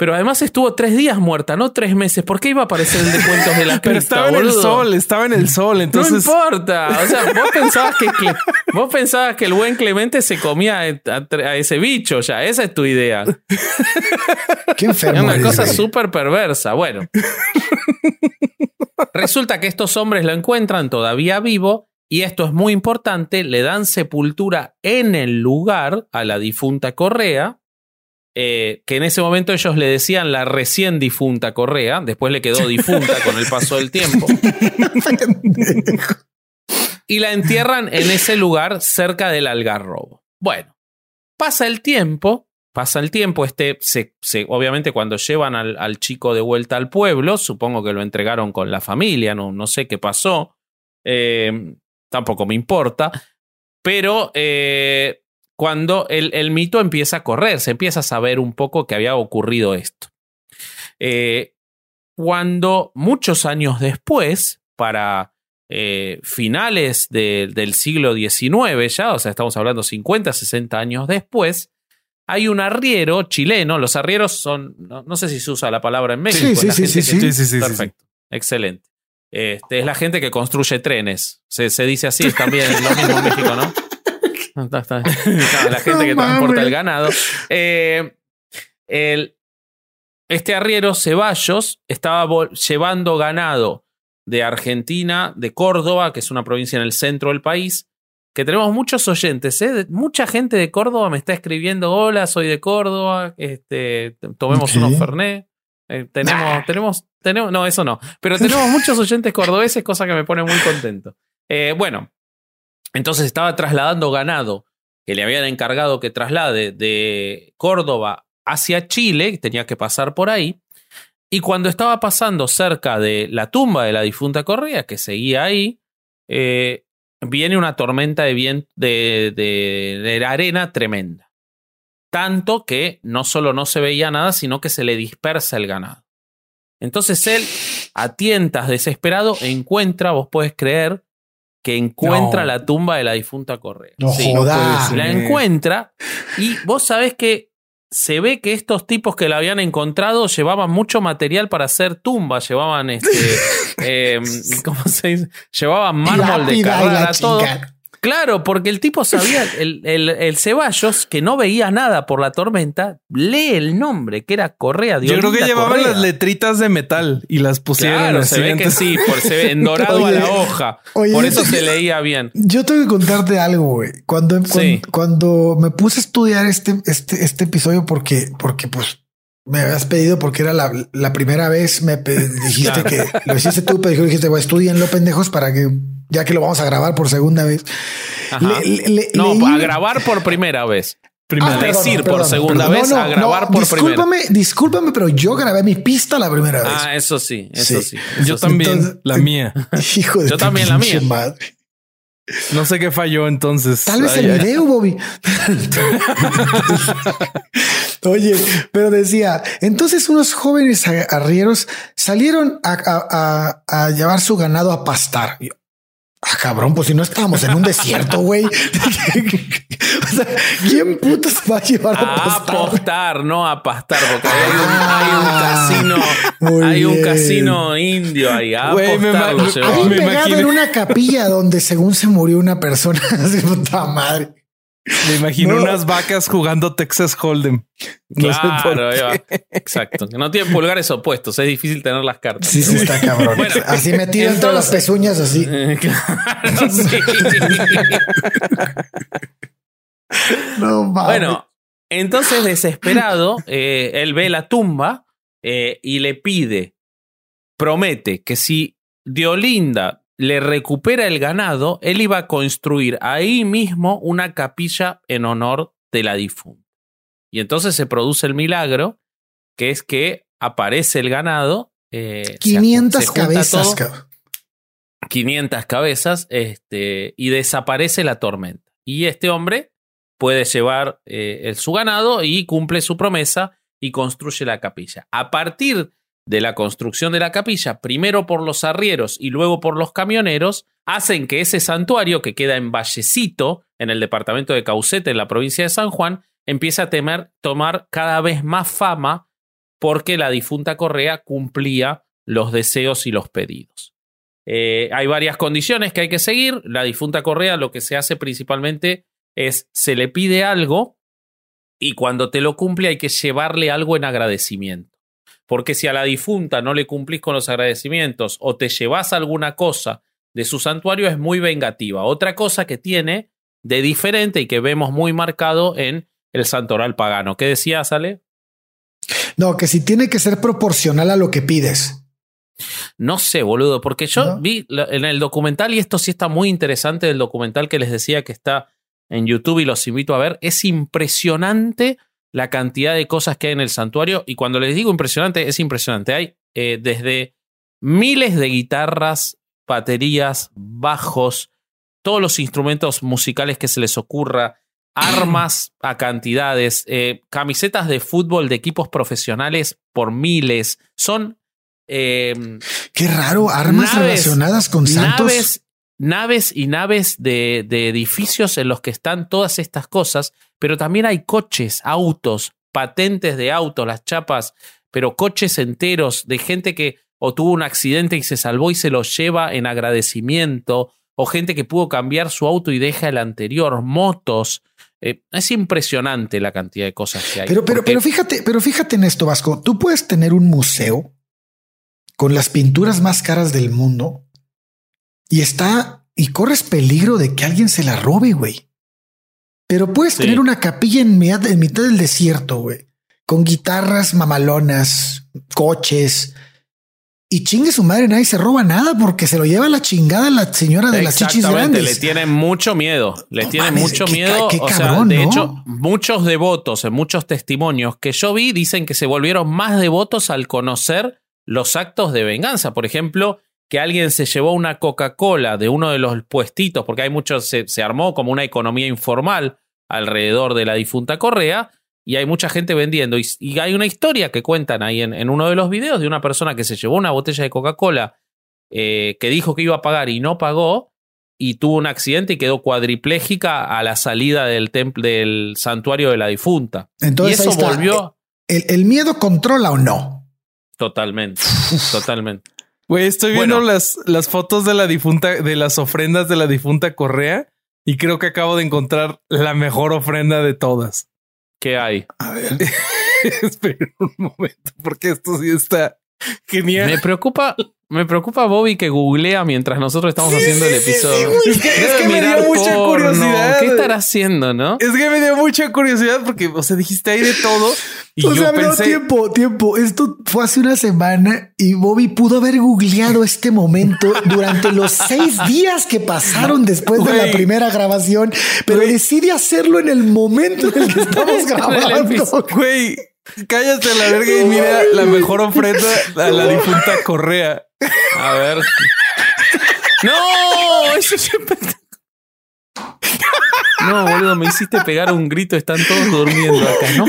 Pero además estuvo tres días muerta, no tres meses. ¿Por qué iba a aparecer el de cuentos de la <laughs> Pero cripta, estaba en el sol, estaba en el sol. Entonces, no importa. O sea, vos <laughs> pensabas que Cle- vos pensabas que el buen Clemente se comía a, a ese bicho ya. Esa es tu idea. <laughs> Qué Es una eres, cosa súper perversa. Bueno. Resulta que estos hombres lo encuentran todavía vivo y esto es muy importante, le dan sepultura en el lugar a la difunta Correa, eh, que en ese momento ellos le decían la recién difunta Correa, después le quedó difunta con el paso del tiempo, y la entierran en ese lugar cerca del algarrobo. Bueno, pasa el tiempo, pasa el tiempo, este, se, se- obviamente cuando llevan al, chico de vuelta al pueblo, supongo que lo entregaron con la familia, no, no sé qué pasó, eh, tampoco me importa, pero eh, cuando el, el mito empieza a correr, se empieza a saber un poco que había ocurrido esto. Eh, cuando muchos años después, para eh, finales de- del siglo XIX ya, o sea, estamos hablando 50, 60 años después, hay un arriero chileno, los arrieros son, no, no sé si se usa la palabra en México. Sí, es sí, la sí, gente sí, que- sí. sí, sí, sí, sí. Perfecto, excelente. Este, es la gente que construye trenes. Se, se dice así, también lo mismo en México, ¿no? Está- está- <laughs> no, la gente que transporta el ganado. Eh, el- este arriero Ceballos estaba llevando ganado de Argentina, de Córdoba, que es una provincia en el centro del país, que tenemos muchos oyentes, ¿eh? Mucha gente de Córdoba me está escribiendo, hola, soy de Córdoba, este, tomemos unos Fernet. Eh, tenemos, tenemos, tenemos, no, eso no, pero tenemos muchos oyentes cordobeses, cosa que me pone muy contento. Eh, bueno, entonces estaba trasladando ganado que le habían encargado que traslade de Córdoba hacia Chile, tenía que pasar por ahí, y cuando estaba pasando cerca de la tumba de la difunta Correa, que seguía ahí, eh, viene una tormenta de, de, arena tremenda. Tanto que no solo no se veía nada, sino que se le dispersa el ganado. Entonces él, a tientas desesperado, encuentra, vos puedes creer, que encuentra No. la tumba de la difunta Correa. No Sí, jodas. la encuentra y vos sabés que se ve que estos tipos que la habían encontrado llevaban mucho material para hacer tumbas, llevaban este, <laughs> eh, ¿cómo se dice? Llevaban mármol de Carrara, todo. Claro, porque el tipo sabía, el, el, el Ceballos, que no veía nada por la tormenta, lee el nombre, que era Correa. Yo creo que llevaban Correa. las letritas de metal y las pusieron Claro, así. se ve que sí, por, se ve en dorado a la hoja. oye, por yo eso te- se leía bien. Yo tengo que contarte algo, güey. Cuando, cuando, Sí. cuando me puse a estudiar este, este, este episodio, porque, porque pues me habías pedido, porque era la, la primera vez, me <laughs> dijiste que lo hiciste tú, pero dijiste, güey, estudienlo, pendejos, para que ya que lo vamos a grabar por segunda vez. Ajá. Le- le- no, leí- a grabar por primera vez. Primera. Ah, decir por segunda vez, a grabar por discúlpame, Discúlpame, pero yo grabé mi pista la primera vez. Ah, eso sí, eso Sí. sí. eso Yo sí. también, Entonces- la mía. <laughs> Hijo de Yo también la mía. madre. No sé qué falló entonces. Tal vez Ay, el video, Bobby. <laughs> Oye, pero decía, entonces unos jóvenes a- arrieros salieron a, a- a- a llevar su ganado a pastar. Yo, ah, cabrón, pues si no estábamos en un desierto, güey. <laughs> o sea, ¿quién putas va a llevar a A pastar? apostar, no a pastar, porque hay un, Ah, hay un casino, muy hay un casino indio ahí. A Güey, me apostar me pegado imagino- en una capilla donde según se murió una persona. <laughs> Puta madre. Me imagino No. unas vacas jugando Texas Hold'em. No sé por Claro, qué. va. exacto. Que no tienen pulgares opuestos, es difícil tener las cartas. Sí, sí, está cabrón. Bueno, así metido entre las pezuñas, así. Eh, claro, <laughs> sí. No mames. Bueno, entonces desesperado, eh, él ve la tumba eh, y le pide, promete que si Diolinda le recupera el ganado, él iba a construir ahí mismo una capilla en honor de la difunta. Y entonces se produce el milagro, que es que aparece el ganado. eh, se- 500 se junta cabezas, todo, cabrón. 500 cabezas este, y desaparece la tormenta. Y este hombre puede llevar eh, el- su ganado y cumple su promesa y construye la capilla. A partir de la construcción de la capilla, primero por los arrieros y luego por los camioneros, hacen que ese santuario que queda en Vallecito, en el departamento de Caucete, en la provincia de San Juan, empiece a temer, tomar cada vez más fama porque la difunta Correa cumplía los deseos y los pedidos. Eh, hay varias condiciones que hay que seguir. La difunta Correa lo que se hace principalmente es se le pide algo y cuando te lo cumple hay que llevarle algo en agradecimiento. Porque si a la difunta no le cumplís con los agradecimientos o te llevas alguna cosa de su santuario es muy vengativa. Otra cosa que tiene de diferente y que vemos muy marcado en el santoral pagano. ¿Qué decía, Sale? No, que si tiene que ser proporcional a lo que pides. No sé, boludo, porque yo ¿No? vi en el documental, y esto sí está muy interesante del documental que les decía que está en YouTube y los invito a ver, es impresionante la cantidad de cosas que hay en el santuario. Y cuando les digo impresionante, es impresionante. Hay eh, desde miles de guitarras, baterías, bajos, todos los instrumentos musicales que se les ocurra, <clears throat> armas a cantidades, eh, camisetas de fútbol de equipos profesionales por miles. Son eh, Qué raro, armas Naves, relacionadas con santos. naves, naves y naves de, de edificios en los que están todas estas cosas, pero también hay coches, autos, patentes de autos, las chapas, pero coches enteros de gente que o tuvo un accidente y se salvó y se lo lleva en agradecimiento, o gente que pudo cambiar su auto y deja el anterior, motos. Eh, es impresionante la cantidad de cosas que hay. Pero, pero, porque- pero fíjate, pero fíjate en esto, Vasco. Tú puedes tener un museo con las pinturas más caras del mundo y está y corres peligro de que alguien se la robe, güey. Pero puedes Sí. tener una capilla en mitad, en mitad del desierto, güey, con guitarras mamalonas, coches y chingue su madre, nadie se roba nada porque se lo lleva la chingada la señora de las chichis grandes. le tienen mucho miedo, le No tienen mames, mucho qué miedo. qué o sea, de ¿no? hecho, muchos devotos, en muchos testimonios que yo vi, dicen que se volvieron más devotos al conocer los actos de venganza. Por ejemplo, que alguien se llevó una Coca-Cola de uno de los puestitos, porque hay muchos, se, se armó como una economía informal alrededor de la difunta Correa, y hay mucha gente vendiendo. Y, y hay una historia que cuentan ahí en, en uno de los videos de una persona que se llevó una botella de Coca-Cola eh, que dijo que iba a pagar y no pagó, y tuvo un accidente y quedó cuadriplégica a la salida del del santuario de la difunta. Entonces y eso volvió ¿El, el miedo controla o no? totalmente, totalmente. Güey, estoy viendo Bueno. las, las fotos de la difunta, de las ofrendas de la difunta Correa y creo que acabo de encontrar la mejor ofrenda de todas. ¿Qué hay? A ver. <laughs> Espera un momento, porque esto sí está <laughs> genial. Me preocupa, me preocupa Bobby que googlea mientras nosotros estamos haciendo el episodio. Es que, es Debe que me dio mucha porno. curiosidad. ¿Qué estará haciendo, no? Es que me dio mucha curiosidad porque, o sea, dijiste ahí de todo y o yo sea, pensé, tiempo, tiempo. Esto fue hace una semana y Bobby pudo haber googleado este momento durante los <laughs> seis días que pasaron después de la primera grabación, pero decide hacerlo en el momento en el que estamos <laughs> grabando. güey, cállate a la verga y mira la mejor ofrenda a la difunta Correa. A ver. <laughs> ¡No! Eso siempre. <laughs> No, boludo, me hiciste pegar un grito. Están todos durmiendo acá. No,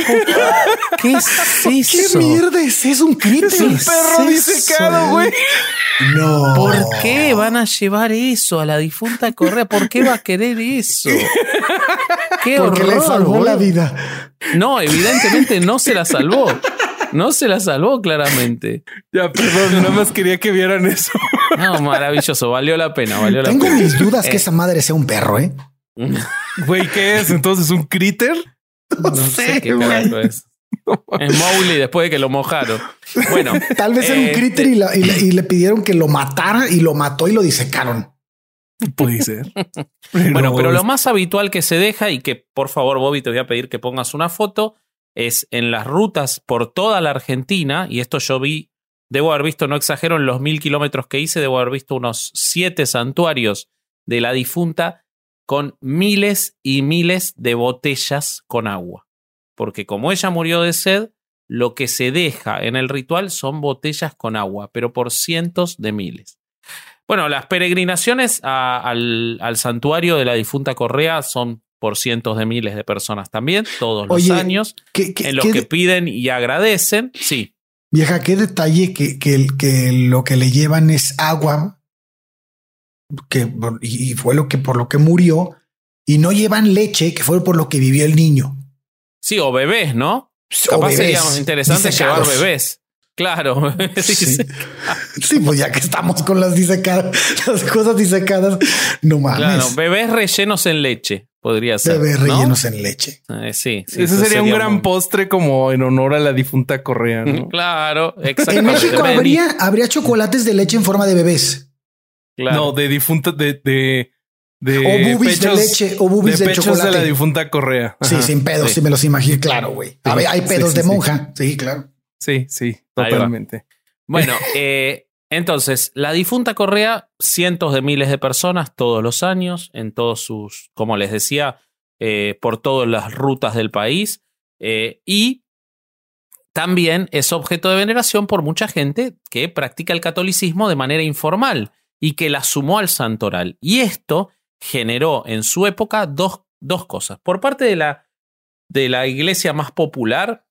¿Qué es ¿Qué eso? mierda es eso? ¿Un critter? Es un perro ¿Es disecado, güey. No. ¿Por qué van a llevar eso a la difunta Correa? ¿Por qué va a querer eso? ¡Qué Porque le horror, salvó la vida. No, evidentemente no se la salvó. No se la salvó claramente. Ya, perdón, nada más quería que vieran eso. No, maravilloso. Valió la pena, valió la Tengo pena. mis dudas que Eh. esa madre sea un perro, ¿eh? <laughs> Güey, ¿qué es? Entonces, ¿un critter? No sé qué carajo es. Es Mowgli después de que lo mojaron. Bueno, <laughs> Tal vez era un Eh, critter y, la- y le- y le pidieron que lo matara y lo mató y lo disecaron. Puede ser. <laughs> bueno, pero lo más habitual que se deja y que por favor, Bobby, te voy a pedir que pongas una foto es en las rutas por toda la Argentina. Y esto yo vi, debo haber visto, no exagero, en los mil kilómetros que hice, debo haber visto unos siete santuarios de la difunta con miles y miles de botellas con agua. Porque como ella murió de sed, lo que se deja en el ritual son botellas con agua, pero por cientos de miles. Bueno, las peregrinaciones a- al, al santuario de la difunta Correa son por cientos de miles de personas también, todos los Oye, años, ¿Qué, qué- en los qué- que piden y agradecen. Sí, Vieja, qué detalle que, que lo que le llevan es agua, que y fue lo que por lo que murió, y no llevan leche, que fue por lo que vivió el niño. sí, o bebés, ¿no? O Capaz bebés sería más interesante disecados. llevar bebés. Claro. <laughs> Sí, Sí. pues ya que estamos con las disecadas, las cosas disecadas, no mames. Claro, bebés rellenos en leche, podría ser. Bebés ¿no? rellenos en leche. Eh, sí, sí, Ese eso sería, un gran muy- postre como en honor a la difunta Correa, ¿no? Claro, En exactamente. México Ven y- habría, habría chocolates de leche en forma de bebés. Claro. No, de difunta, de, de, de O boobies de leche, o boobies de pechos chocolate. de la difunta Correa. Sí, sin pedos, sí. sí. me los imagino, claro, güey. A ver, hay pedos sí, de monja. Sí, claro. Sí, sí, totalmente. Bueno, <laughs> eh, entonces, la difunta Correa, cientos de miles de personas todos los años, en todos sus, como les decía, eh, por todas las rutas del país. eh, y también es objeto de veneración por mucha gente que practica el catolicismo de manera informal y que la sumó al santoral. Y esto generó en su época dos, dos cosas. Por parte de la, de la iglesia más popular,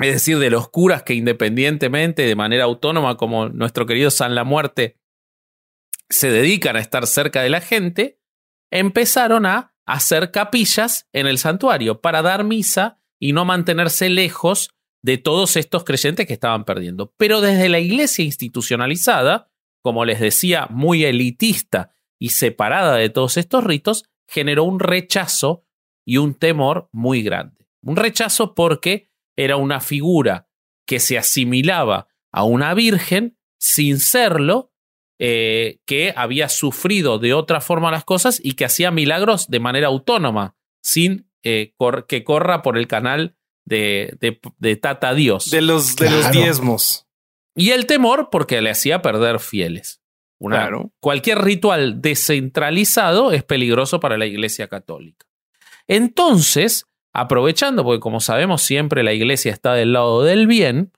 es decir, de los curas que independientemente, de manera autónoma, como nuestro querido San la Muerte, se dedican a estar cerca de la gente, empezaron a hacer capillas en el santuario para dar misa y no mantenerse lejos de todos estos creyentes que estaban perdiendo. Pero desde la iglesia institucionalizada, como les decía, muy elitista y separada de todos estos ritos, generó un rechazo y un temor muy grande. Un rechazo porque era una figura que se asimilaba a una virgen sin serlo, eh, que había sufrido de otra forma las cosas y que hacía milagros de manera autónoma, sin eh, cor- que corra por el canal de, de, de Tata Dios. De los, de los Claro. diezmos. Y el temor porque le hacía perder fieles. Una- Claro. Cualquier ritual descentralizado es peligroso para la Iglesia Católica. Entonces, aprovechando, porque como sabemos siempre la Iglesia está del lado del bien,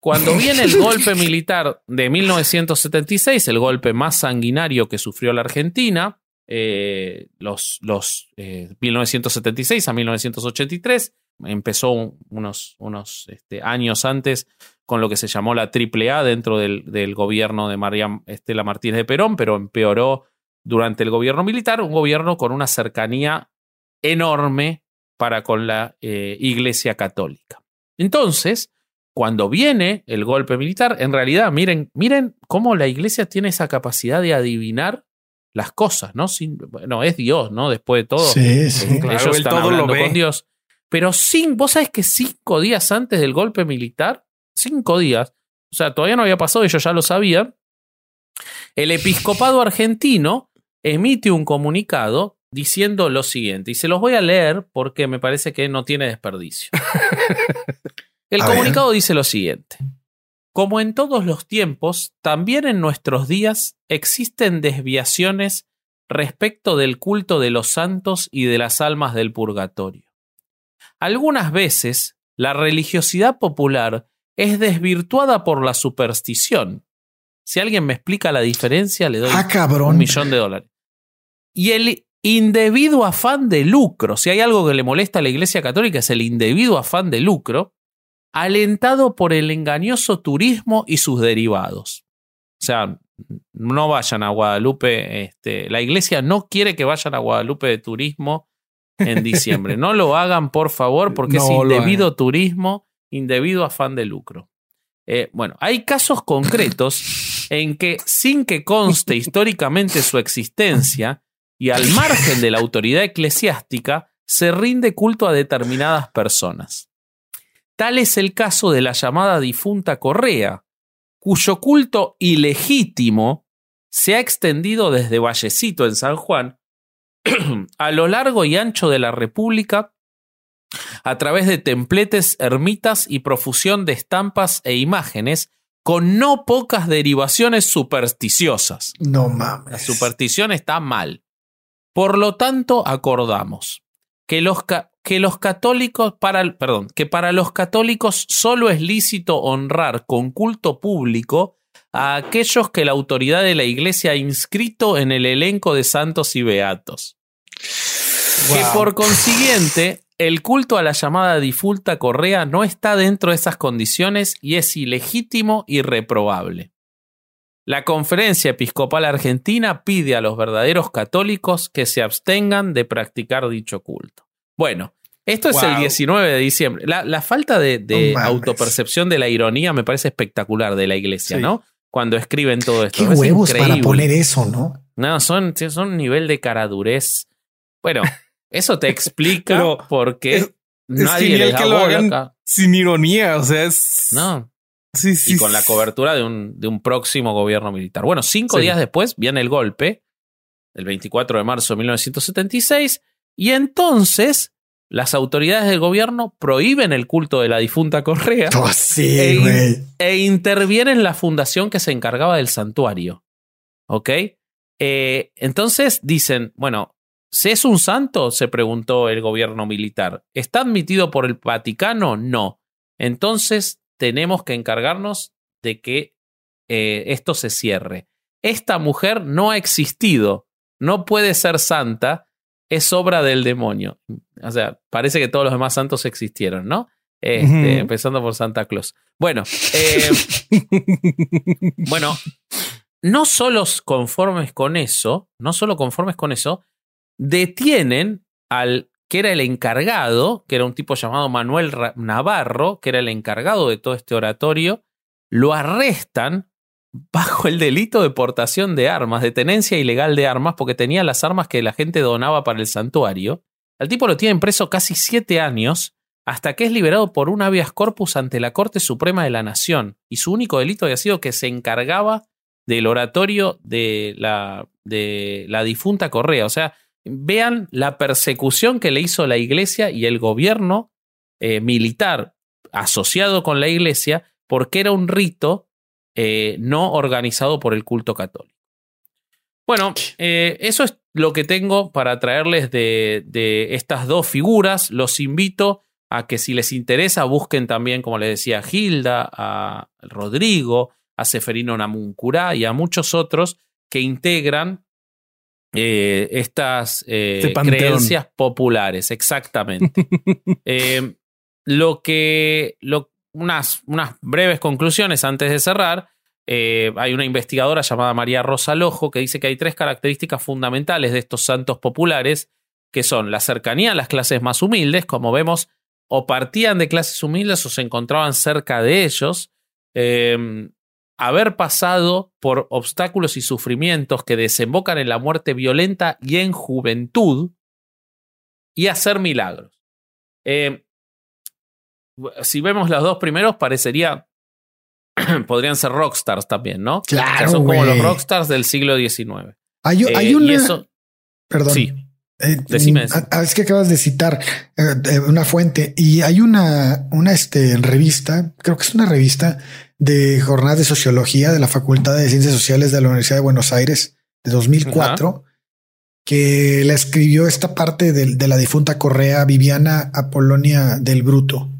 cuando viene el <laughs> golpe militar de 1976, el golpe más sanguinario que sufrió la Argentina, eh, los, los eh, 1976 a 1983, empezó un- unos, unos este, años antes con lo que se llamó la AAA dentro del, del gobierno de María Estela Martínez de Perón, pero empeoró durante el gobierno militar, un gobierno con una cercanía enorme para con la eh, Iglesia Católica. Entonces, cuando viene el golpe militar, en realidad, miren, miren cómo la Iglesia tiene esa capacidad de adivinar las cosas, ¿no? Sin, bueno, es Dios, ¿no? Después de todo, Sí, sí. ellos Claro, él están todo hablando con Dios. Pero sin, vos sabés que cinco días antes del golpe militar, cinco días, o sea, todavía no había pasado, ellos ya lo sabían, el episcopado argentino emite un comunicado diciendo lo siguiente, y se los voy a leer porque me parece que no tiene desperdicio. <laughs> El A comunicado dice lo siguiente. Como en todos los tiempos, también en nuestros días existen desviaciones respecto del culto de los santos y de las almas del purgatorio. Algunas veces, la religiosidad popular es desvirtuada por la superstición. Si alguien me explica la diferencia, le doy Ah, cabrón. un millón de dólares. Y el indebido afán de lucro, si hay algo que le molesta a la Iglesia Católica es el indebido afán de lucro, alentado por el engañoso turismo y sus derivados. O sea, no vayan a Guadalupe, este, la Iglesia no quiere que vayan a Guadalupe de turismo en diciembre. <laughs> No lo hagan, por favor, porque es No indebido turismo, indebido afán de lucro. Eh, bueno, hay casos concretos en que, sin que conste históricamente su existencia y al margen de la autoridad eclesiástica, se rinde culto a determinadas personas. Tal es el caso de la llamada difunta Correa, cuyo culto ilegítimo se ha extendido desde Vallecito en San Juan <clears throat> a lo largo y ancho de la República a través de templetes, ermitas y profusión de estampas e imágenes con no pocas derivaciones supersticiosas. No La mames. superstición está mal. Por lo tanto, acordamos que los, que los católicos, para, el- perdón, que para los católicos solo es lícito honrar con culto público a aquellos que la autoridad de la iglesia ha inscrito en el elenco de santos y beatos. Que por consiguiente, el culto a la llamada difunta Correa no está dentro de esas condiciones y es ilegítimo y reprobable. La Conferencia Episcopal Argentina pide a los verdaderos católicos que se abstengan de practicar dicho culto. Bueno, esto es el Wow. 19 de diciembre. La, la falta de, de No autopercepción de la ironía me parece espectacular de la iglesia, Sí. ¿no? Cuando escriben todo esto. Qué Es huevos para poner eso, ¿no? No, son, son un nivel de caradurez. Bueno, <laughs> eso te <laughs> explica Pero por qué es- nadie genial les que lo hagan acá. Sin ironía, o sea, es. No, Sí, sí. y con la cobertura de un, de un próximo gobierno militar. Bueno, cinco Sí. días después viene el golpe, el 24 de marzo de 1976, y entonces las autoridades del gobierno prohíben el culto de la difunta Correa <laughs> Oh, sí, güey. e intervienen la fundación que se encargaba del santuario. ¿Ok? Eh, entonces dicen, bueno, ¿se es un santo? Se preguntó el gobierno militar. ¿Está admitido por el Vaticano? No. Entonces tenemos que encargarnos de que eh, esto se cierre. Esta mujer no ha existido, no puede ser santa, es obra del demonio. O sea, parece que todos los demás santos existieron, ¿no? Este. Empezando por Santa Claus. Bueno, eh, <laughs> bueno, no solo conformes con eso, no solo conformes con eso, detienen al que era el encargado, que era un tipo llamado Manuel Navarro, que era el encargado de todo este oratorio, lo arrestan bajo el delito de portación de armas, de tenencia ilegal de armas, porque tenía las armas que la gente donaba para el santuario. Al tipo lo tienen preso casi siete años, hasta que es liberado por un habeas corpus ante la Corte Suprema de la Nación. Y su único delito había sido que se encargaba del oratorio de la, de la difunta Correa. O sea, vean la persecución que le hizo la iglesia y el gobierno eh, militar asociado con la iglesia, porque era un rito eh, no organizado por el culto católico. Bueno, eh, eso es lo que tengo para traerles de, de estas dos figuras. Los invito a que si les interesa busquen también, como les decía, a Gilda, a Rodrigo, a Seferino Namuncurá y a muchos otros que integran eh, estas eh, Este creencias populares, exactamente. <laughs> Eh, lo que, lo- unas, unas breves conclusiones antes de cerrar. hay una investigadora llamada María Rosa Lojo que dice que hay tres características fundamentales de estos santos populares, que son la cercanía a las clases más humildes, como vemos, o partían de clases humildes o se encontraban cerca de ellos, haber pasado por obstáculos y sufrimientos que desembocan en la muerte violenta y en juventud, y hacer milagros. Em, si vemos los dos primeros, parecería. <clears throat> podrían ser rockstars también, ¿no? Claro. son como los rockstars del siglo XIX. Hay, Eh, hay una. eso- Perdón. Sí. Eh, Decime, mm, decime. ah, Es que acabas de citar eh, eh, una fuente y hay una, una este, revista, creo que es una revista de jornadas de sociología de la Facultad de Ciencias Sociales de la Universidad de Buenos Aires de 2004, que la escribió esta parte de, la difunta Correa Viviana Apolonia del Bruto.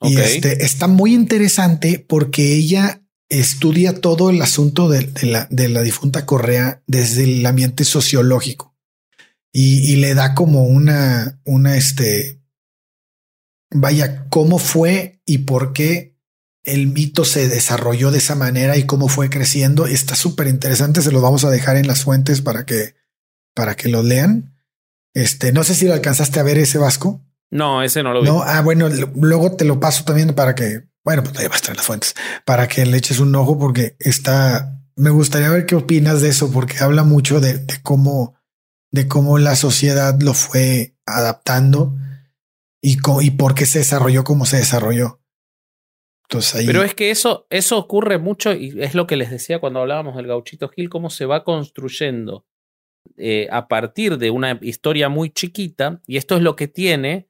Y este está muy interesante porque ella estudia todo el asunto de, de la, de la difunta Correa desde el ambiente sociológico. Y, y le da como una, una, este, vaya, cómo fue y por qué el mito se desarrolló de esa manera y cómo fue creciendo. Está súper interesante. Se lo vamos a dejar en las fuentes para que, para que lo lean. Este, no sé si lo alcanzaste a ver ese Vasco. No, ese no lo vi. No, ah, bueno, lo- luego te lo paso también para que, bueno, pues ahí va a estar en las fuentes, para que le eches un ojo porque está, me gustaría ver qué opinas de eso, porque habla mucho de, de cómo, de cómo la sociedad lo fue adaptando y, y por qué se desarrolló como se desarrolló. Entonces ahí, Pero es que eso, eso ocurre mucho y es lo que les decía cuando hablábamos del gauchito Gil, cómo se va construyendo eh, a partir de una historia muy chiquita y esto es lo que tiene,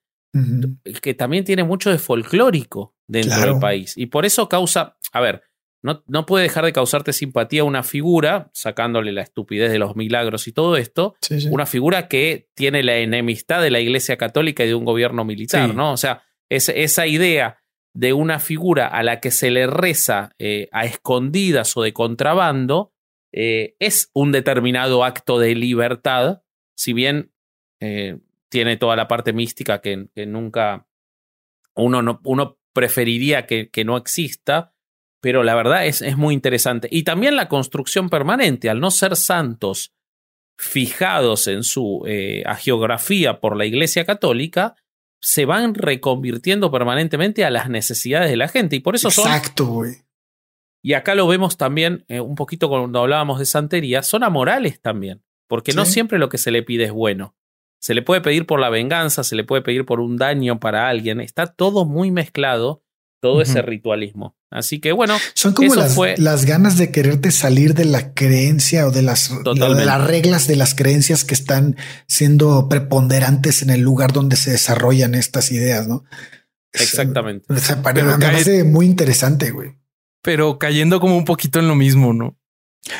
que también tiene mucho de folclórico dentro Claro. del país y por eso causa, a ver, no, no puede dejar de causarte simpatía una figura, sacándole la estupidez de los milagros y todo esto, Sí, sí. una figura que tiene la enemistad de la Iglesia Católica y de un gobierno militar, Sí. ¿no? O sea, es, esa idea de una figura a la que se le reza eh, a escondidas o de contrabando eh, es un determinado acto de libertad, si bien eh, tiene toda la parte mística que, nunca uno, no, uno preferiría que, que no exista, pero la verdad es, es muy interesante. Y también la construcción permanente, al no ser santos fijados en su eh, por la Iglesia Católica, se van reconvirtiendo permanentemente a las necesidades de la gente. Y por eso son, Exacto, güey. y acá lo vemos también eh, un poquito cuando hablábamos de santería, son amorales también, porque no siempre lo que se le pide es bueno. Se le puede pedir por la venganza, se le puede pedir por un daño para alguien, está todo muy mezclado, todo ese ritualismo. Así que bueno, Son como Eso las, fue- las ganas de quererte salir de la creencia o de las, de las reglas de las creencias que están siendo preponderantes en el lugar donde se desarrollan estas ideas, ¿no? exactamente. O sea, para- Pero me cae- parece muy interesante, güey. Pero cayendo como un poquito en lo mismo, ¿no?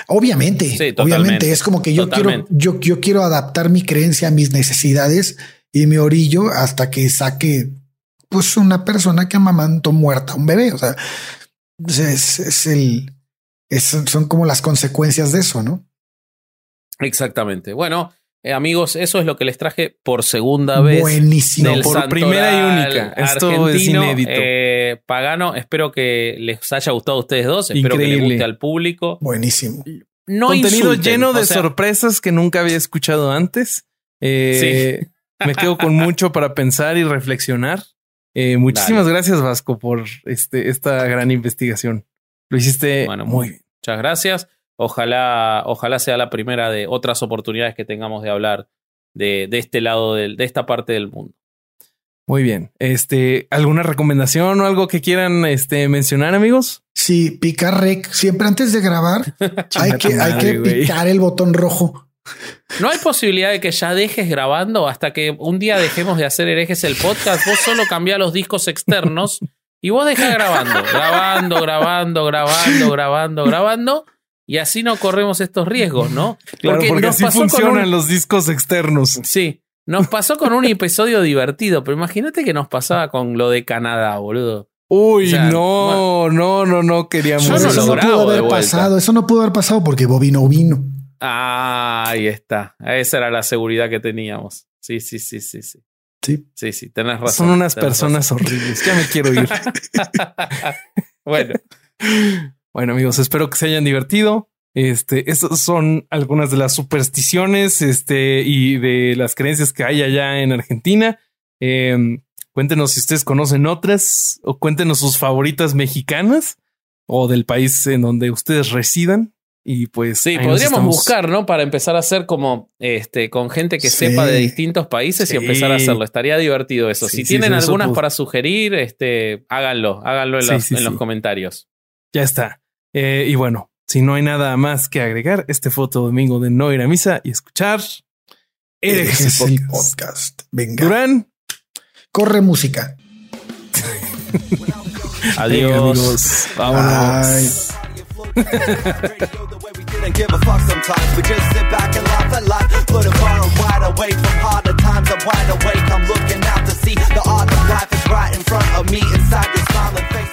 Obviamente, Sí, totalmente. obviamente es como que yo quiero, yo, yo quiero adaptar mi creencia a mis necesidades y me orillo hasta que saque pues una persona que amamantó muerta a un bebé. O sea, es, es- el, es- son como las consecuencias de eso, ¿no? Exactamente. Bueno, eh, amigos, eso es lo que les traje por segunda vez. Buenísimo. del por santoral primera y única. Esto es inédito. eh, pagano, espero que les haya gustado a ustedes dos, espero que les guste al público. Buenísimo. No Contenido insulten, lleno de o sea, sorpresas que nunca había escuchado antes. Eh, Me quedo con mucho para pensar y reflexionar. Eh, muchísimas Dale. gracias, Vasco, por este, esta gran investigación. Lo hiciste Bueno, muy bien. Muchas gracias. Ojalá, ojalá sea la primera de otras oportunidades que tengamos de hablar de, de este lado del, de esta parte del mundo. Muy bien. Este, ¿alguna recomendación o algo que quieran este, mencionar, amigos? Sí, picar rec. Siempre antes de grabar <laughs> hay que, hay que picar el botón rojo. No hay posibilidad de que ya dejes grabando hasta que un día dejemos de hacer herejes el podcast. Vos solo cambiá los discos externos y vos dejás grabando, grabando, grabando, grabando, grabando, grabando. Y así no corremos estos riesgos, ¿no? Claro, porque, nos así pasó con funcionan un- los discos externos. Sí, nos pasó con un episodio divertido, pero imagínate que nos pasaba con lo de Canadá, boludo. Uy, O sea, no, no, no, no queríamos. Yo no eso lo no pudo haber vuelta. pasado. Eso no pudo haber pasado porque Bobby no vino. Ah, ahí está. Esa era la seguridad que teníamos. Sí, sí, sí, sí, sí. Sí. Sí, sí, tenés razón. Son unas personas horribles. Ya me quiero ir. <laughs> bueno, Bueno, amigos, espero que se hayan divertido. Este, estas son algunas de las supersticiones este, y de las creencias que hay allá en Argentina. Em, cuéntenos si ustedes conocen otras o cuéntenos sus favoritas mexicanas o del país en donde ustedes residan. Y pues sí, podríamos estamos- buscar, ¿no? Para empezar a hacer como este con gente que Sí. sepa de distintos países Sí. y empezar a hacerlo. Estaría divertido eso. Sí, si sí, tienen sí, eso algunas pues- para sugerir, este, háganlo, háganlo en, Sí, los, sí, en los sí. comentarios. Ya está. Eh, y bueno, si no hay nada más que agregar, este fue otro domingo de no ir a misa y escuchar. Herejes Ese es el Podcast. podcast. Venga, Durán. corre música. <laughs> Adiós. Venga, amigos. Vámonos. We just sit back and laugh wide from harder times. I'm wide awake. I'm looking out to see the art of life is right in front of me. Inside your smiling face.